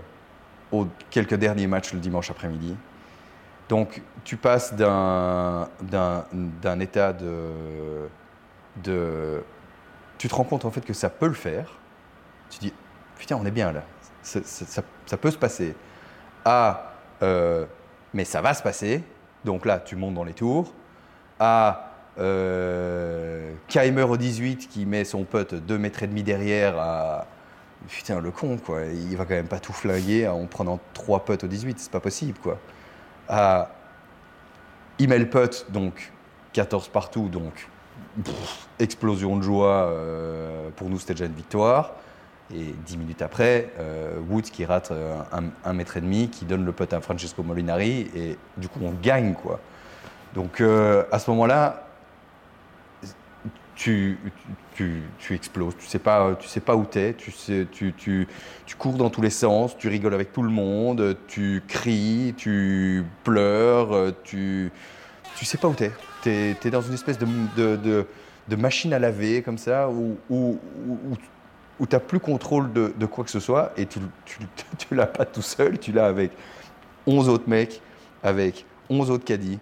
Speaker 8: quelques derniers matchs le dimanche après-midi. Donc, tu passes d'un d'un- état de. Tu te rends compte en fait que ça peut le faire. Tu dis, putain, on est bien là. Ça, peut se passer. À, euh, mais ça va se passer. Donc là, tu montes dans les tours. À euh, au 18 qui met son pote 2 mètres et demi derrière à. Putain, le con, quoi. Il va quand même pas tout flinguer en prenant 3 potes au 18. C'est pas possible, quoi. À Email putt, donc 14 partout, donc explosion de joie. euh, pour nous, c'était déjà une victoire. Et 10 minutes après, euh, Woods qui rate euh, un, un mètre et demi, qui donne le putt à Francesco Molinari, et du coup, on gagne, quoi. Donc, euh, à ce moment-là, tu, tu, tu exploses. Tu sais pas, tu sais pas où t'es. Tu tu, tu, tu cours dans tous les sens. Tu rigoles avec tout le monde. Tu cries. Tu pleures. Tu, tu sais pas où t'es. T'es es dans une espèce de, de, de, de machine à laver comme ça où, où, où, où t'as plus contrôle de, de quoi que ce soit et tu, tu, tu l'as pas tout seul. Tu l'as avec 11 autres mecs, avec 11 autres caddies,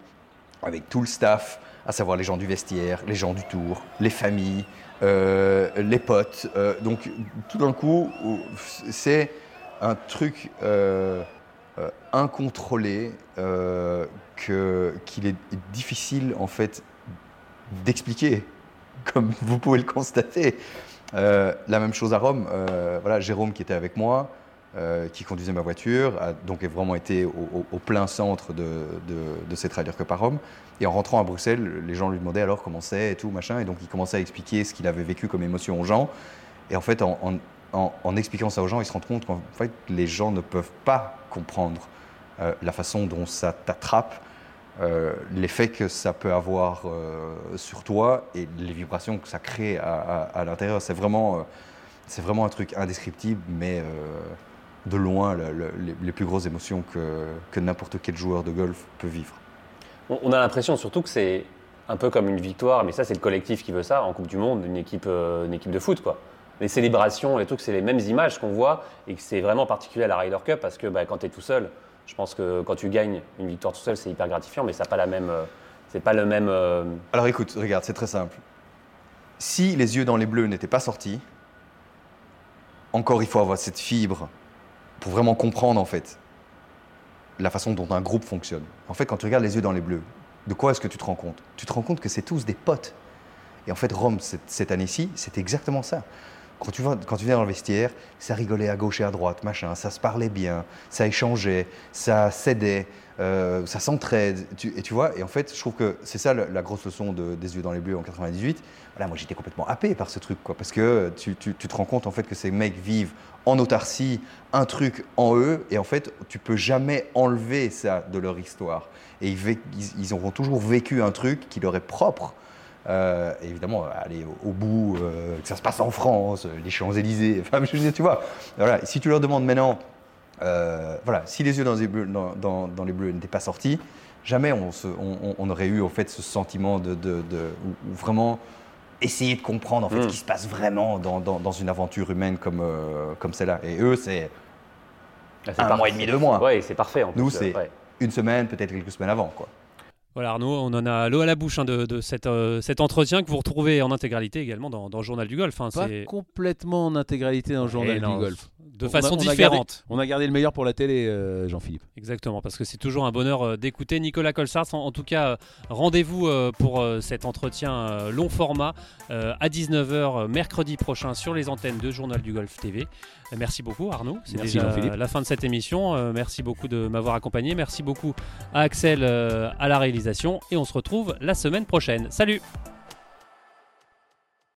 Speaker 8: avec tout le staff, à savoir les gens du vestiaire, les gens du tour, les familles, euh, les potes. Euh, donc tout d'un coup, c'est un truc euh, incontrôlé qu'il est difficile en fait d'expliquer, comme vous pouvez le constater. La même chose à Rome. Voilà, Jérôme qui était avec moi, euh, qui conduisait ma voiture, a donc vraiment été au, plein centre de, de, de cette Cup à Rome. Et en rentrant à Bruxelles, les gens lui demandaient alors comment c'est et tout, machin. Et donc il commençait à expliquer ce qu'il avait vécu comme émotion aux gens. Et en fait, en, en- expliquant ça aux gens, ils se rendent compte qu'en fait, les gens ne peuvent pas comprendre euh, la façon dont ça t'attrape, euh, l'effet que ça peut avoir sur toi et les vibrations que ça crée à, à- l'intérieur. C'est vraiment, c'est vraiment un truc indescriptible, mais de loin le- le- les, les plus grosses émotions que, que n'importe quel joueur de golf peut vivre.
Speaker 7: On a l'impression surtout que c'est un peu comme une victoire, mais ça c'est le collectif qui veut ça en Coupe du Monde, une équipe, euh, une équipe de foot quoi. Les célébrations, les trucs, c'est les mêmes images qu'on voit et que c'est vraiment particulier à la Ryder Cup parce que bah, quand tu es tout seul, je pense que quand tu gagnes une victoire tout seul, c'est hyper gratifiant, mais ça pas la même, euh, c'est pas le même. euh,
Speaker 8: Alors écoute, regarde, c'est très simple. Si les yeux dans les bleus n'étaient pas sortis, encore il faut avoir cette fibre pour vraiment comprendre en fait la façon dont un groupe fonctionne. En fait, quand tu regardes les yeux dans les bleus, de quoi est-ce que tu te rends compte? Tu te rends compte que c'est tous des potes. Et en fait, Rome, cette, cette année-ci, c'est exactement ça. Quand tu, viens dans le vestiaire, ça rigolait à gauche et à droite, machin, ça se parlait bien, ça échangeait, ça cédait, euh, ça s'entraide. Tu- et tu vois, et en fait, je trouve que c'est ça la, grosse leçon de- des yeux dans les bleus en 98. Voilà, moi j'étais complètement happé par ce truc, quoi, parce que tu, te rends compte en fait que ces mecs vivent en autarcie, un truc en eux, et en fait, tu peux jamais enlever ça de leur histoire. Et ils, ils- ils auront toujours vécu un truc qui leur est propre. Euh, évidemment, aller au, au bout, euh, que ça se passe en France, euh, les Champs-Élysées, enfin, je veux dire, tu vois. Voilà, si tu leur demandes maintenant, euh, voilà, si les yeux dans les bleus, dans, dans- dans les bleus n'étaient pas sortis, jamais on, se- on- on- on aurait eu en fait ce sentiment de, vraiment essayer de comprendre en fait
Speaker 7: Mm.
Speaker 8: ce qui se passe vraiment dans, une aventure humaine comme, comme celle-là. Et eux, c'est
Speaker 7: Ah, c'est
Speaker 8: un
Speaker 7: par-
Speaker 8: mois et demi, deux mois.
Speaker 7: Ouais, c'est parfait en
Speaker 8: Nous, c'est-
Speaker 7: ouais.
Speaker 8: une semaine, peut-être quelques semaines avant, quoi.
Speaker 1: Voilà Arnaud, on en a l'eau à la bouche hein, de, euh, cet entretien que vous retrouvez en intégralité également dans, dans le Journal du Golf. hein,
Speaker 2: Pas complètement en intégralité dans le journal
Speaker 1: non,
Speaker 2: du golf.
Speaker 1: De
Speaker 2: On a-
Speaker 1: façon
Speaker 2: on a gardé-
Speaker 1: différente.
Speaker 2: On a gardé le meilleur pour la télé, euh, Jean-Philippe.
Speaker 1: Exactement, parce que c'est toujours un bonheur euh, d'écouter Nicolas Colsart. En, en tout cas, rendez-vous pour cet entretien long format à 19h mercredi prochain sur les antennes de Journal du Golf TV. Merci beaucoup Arnaud, c'est
Speaker 2: Merci,
Speaker 1: déjà
Speaker 2: Jean-Philippe.
Speaker 1: la fin de cette émission. Merci beaucoup de m'avoir accompagné. Merci beaucoup à Axel à la et on se retrouve la semaine prochaine. Salut